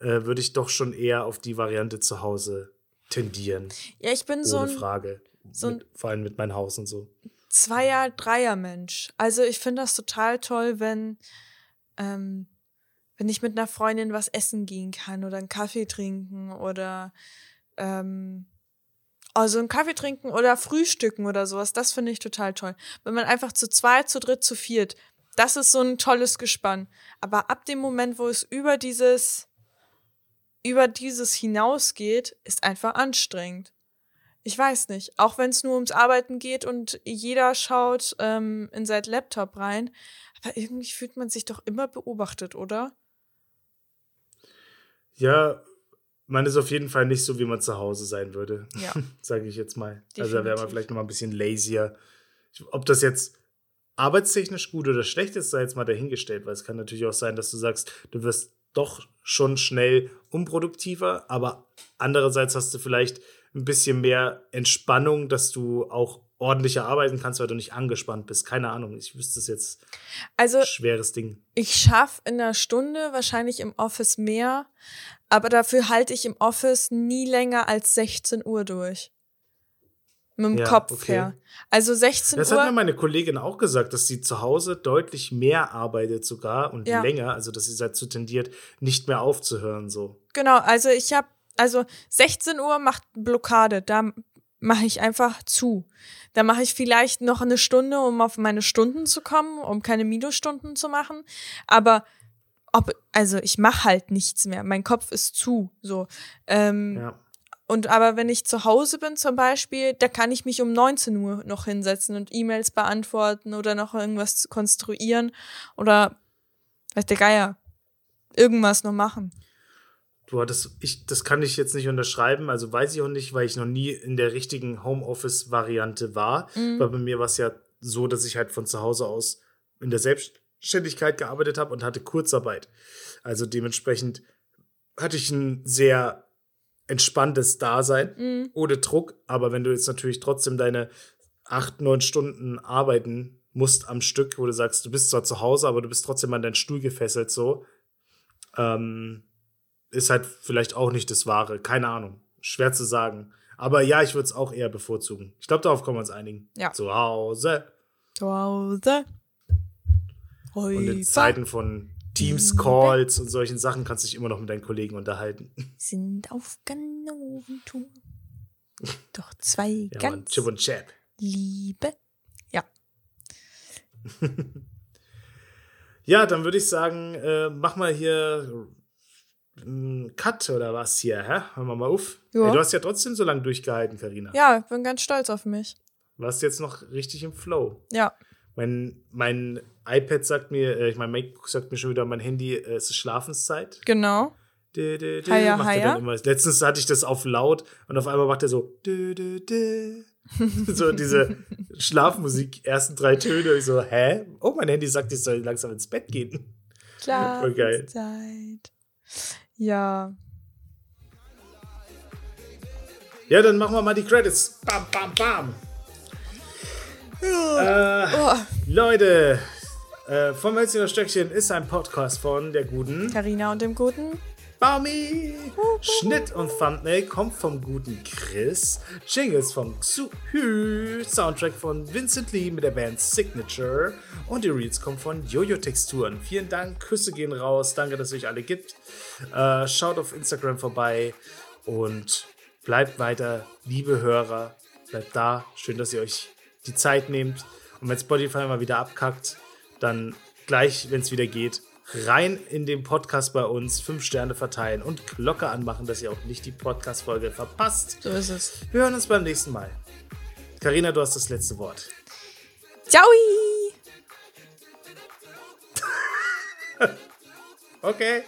äh, würde ich doch schon eher auf die Variante zu Hause tendieren. Ja, ich bin so ohne ein Frage. so ein- mit, vor allem mit meinem Haus und so. Zweier-, Dreier-Mensch. Also ich finde das total toll, wenn, ähm, wenn ich mit einer Freundin was essen gehen kann oder einen Kaffee trinken oder ähm, also einen Kaffee trinken oder frühstücken oder sowas. Das finde ich total toll. Wenn man einfach zu zweit, zu dritt, zu viert, das ist so ein tolles Gespann. Aber ab dem Moment, wo es über dieses über dieses hinausgeht, ist einfach anstrengend. Ich weiß nicht. Auch wenn es nur ums Arbeiten geht und jeder schaut ähm, in sein Laptop rein. Aber irgendwie fühlt man sich doch immer beobachtet, oder? Ja, man ist auf jeden Fall nicht so, wie man zu Hause sein würde. Ja. (laughs) Sage ich jetzt mal. Also da wäre man Definitiv. vielleicht noch mal ein bisschen lazier. Ob das jetzt arbeitstechnisch gut oder schlecht ist, sei jetzt mal dahingestellt, weil es kann natürlich auch sein, dass du sagst, du wirst doch schon schnell unproduktiver, aber andererseits hast du vielleicht ein bisschen mehr Entspannung, dass du auch ordentlicher arbeiten kannst, weil du nicht angespannt bist. Keine Ahnung, ich wüsste es jetzt. Also Schweres Ding. ich schaffe in einer Stunde wahrscheinlich im Office mehr, aber dafür halte ich im Office nie länger als 16 Uhr durch. Mit dem Ja, Kopf okay. her. Also 16 Das hat mir Uhr. meine Kollegin auch gesagt, dass sie zu Hause deutlich mehr arbeitet sogar und Ja. länger, also dass sie dazu tendiert, nicht mehr aufzuhören so. Genau, also ich habe, also 16 Uhr macht Blockade, da mache ich einfach zu. Da mache ich vielleicht noch eine Stunde, um auf meine Stunden zu kommen, um keine Minusstunden zu machen. Aber ob, also ich mache halt nichts mehr. Mein Kopf ist zu. So. Ähm, Ja. Und aber wenn ich zu Hause bin zum Beispiel, da kann ich mich um 19 Uhr noch hinsetzen und E-Mails beantworten oder noch irgendwas zu konstruieren oder weiß der Geier, irgendwas noch machen. Du hattest, ich, das kann ich jetzt nicht unterschreiben, also weiß ich auch nicht, weil ich noch nie in der richtigen Homeoffice-Variante war. Mhm. Weil bei mir war es ja so, dass ich halt von zu Hause aus in der Selbstständigkeit gearbeitet habe und hatte Kurzarbeit. Also dementsprechend hatte ich ein sehr entspanntes Dasein, Mhm. ohne Druck. Aber wenn du jetzt natürlich trotzdem deine acht, neun Stunden arbeiten musst am Stück, wo du sagst, du bist zwar zu Hause, aber du bist trotzdem an deinen Stuhl gefesselt, so, ähm, ist halt vielleicht auch nicht das Wahre. Keine Ahnung. Schwer zu sagen. Aber ja, ich würde es auch eher bevorzugen. Ich glaube, darauf können wir uns einigen. Ja. Zu Hause. Zu Hause. Und in Zeiten von Teams-Calls und solchen Sachen kannst du dich immer noch mit deinen Kollegen unterhalten. (laughs) sind auf Ganoventour. (laughs) Doch zwei Ja, Mann. ganz Chip und Chap. liebe. Ja. (laughs) Ja, dann würde ich sagen, äh, mach mal hier Cut oder was hier, hä? Hören wir mal auf. Ey, du hast ja trotzdem so lange durchgehalten, Karina. Ja, ich bin ganz stolz auf mich. Warst jetzt noch richtig im Flow. Ja. Mein, mein iPad sagt mir, äh, mein MacBook sagt mir schon wieder, mein Handy, äh, es ist Schlafenszeit. Genau. Dü, dü, dü, Haja, macht er haja. dann immer. Letztens hatte ich das auf laut und auf einmal macht er so dü, dü, dü. (laughs) so diese Schlafmusik, ersten drei Töne. Ich so, hä? Oh, mein Handy sagt, ich soll langsam ins Bett gehen. (laughs) Voll geil. Schlafenszeit. Ja. Ja, dann machen wir mal die Credits. Bam, bam, bam. Äh, Oh, Leute, äh, vom Hölzchen Stöckchen ist ein Podcast von der guten Carina und dem Guten. Baumi. Schnitt und Thumbnail kommt vom guten Chris. Jingles von Xuhü. Soundtrack von Vincent Lee mit der Band Signature. Und die Reels kommen von Jojo Texturen. Vielen Dank, Küsse gehen raus. Danke, dass es euch alle gibt. Äh, schaut auf Instagram vorbei und bleibt weiter, liebe Hörer. Bleibt da. Schön, dass ihr euch die Zeit nehmt. Und wenn Spotify mal wieder abkackt, dann gleich, wenn es wieder geht, rein in den Podcast bei uns, fünf Sterne verteilen und Glocke anmachen, dass ihr auch nicht die Podcast-Folge verpasst. So ist es. Wir hören uns beim nächsten Mal. Karina, du hast das letzte Wort. Ciao! (laughs) Okay.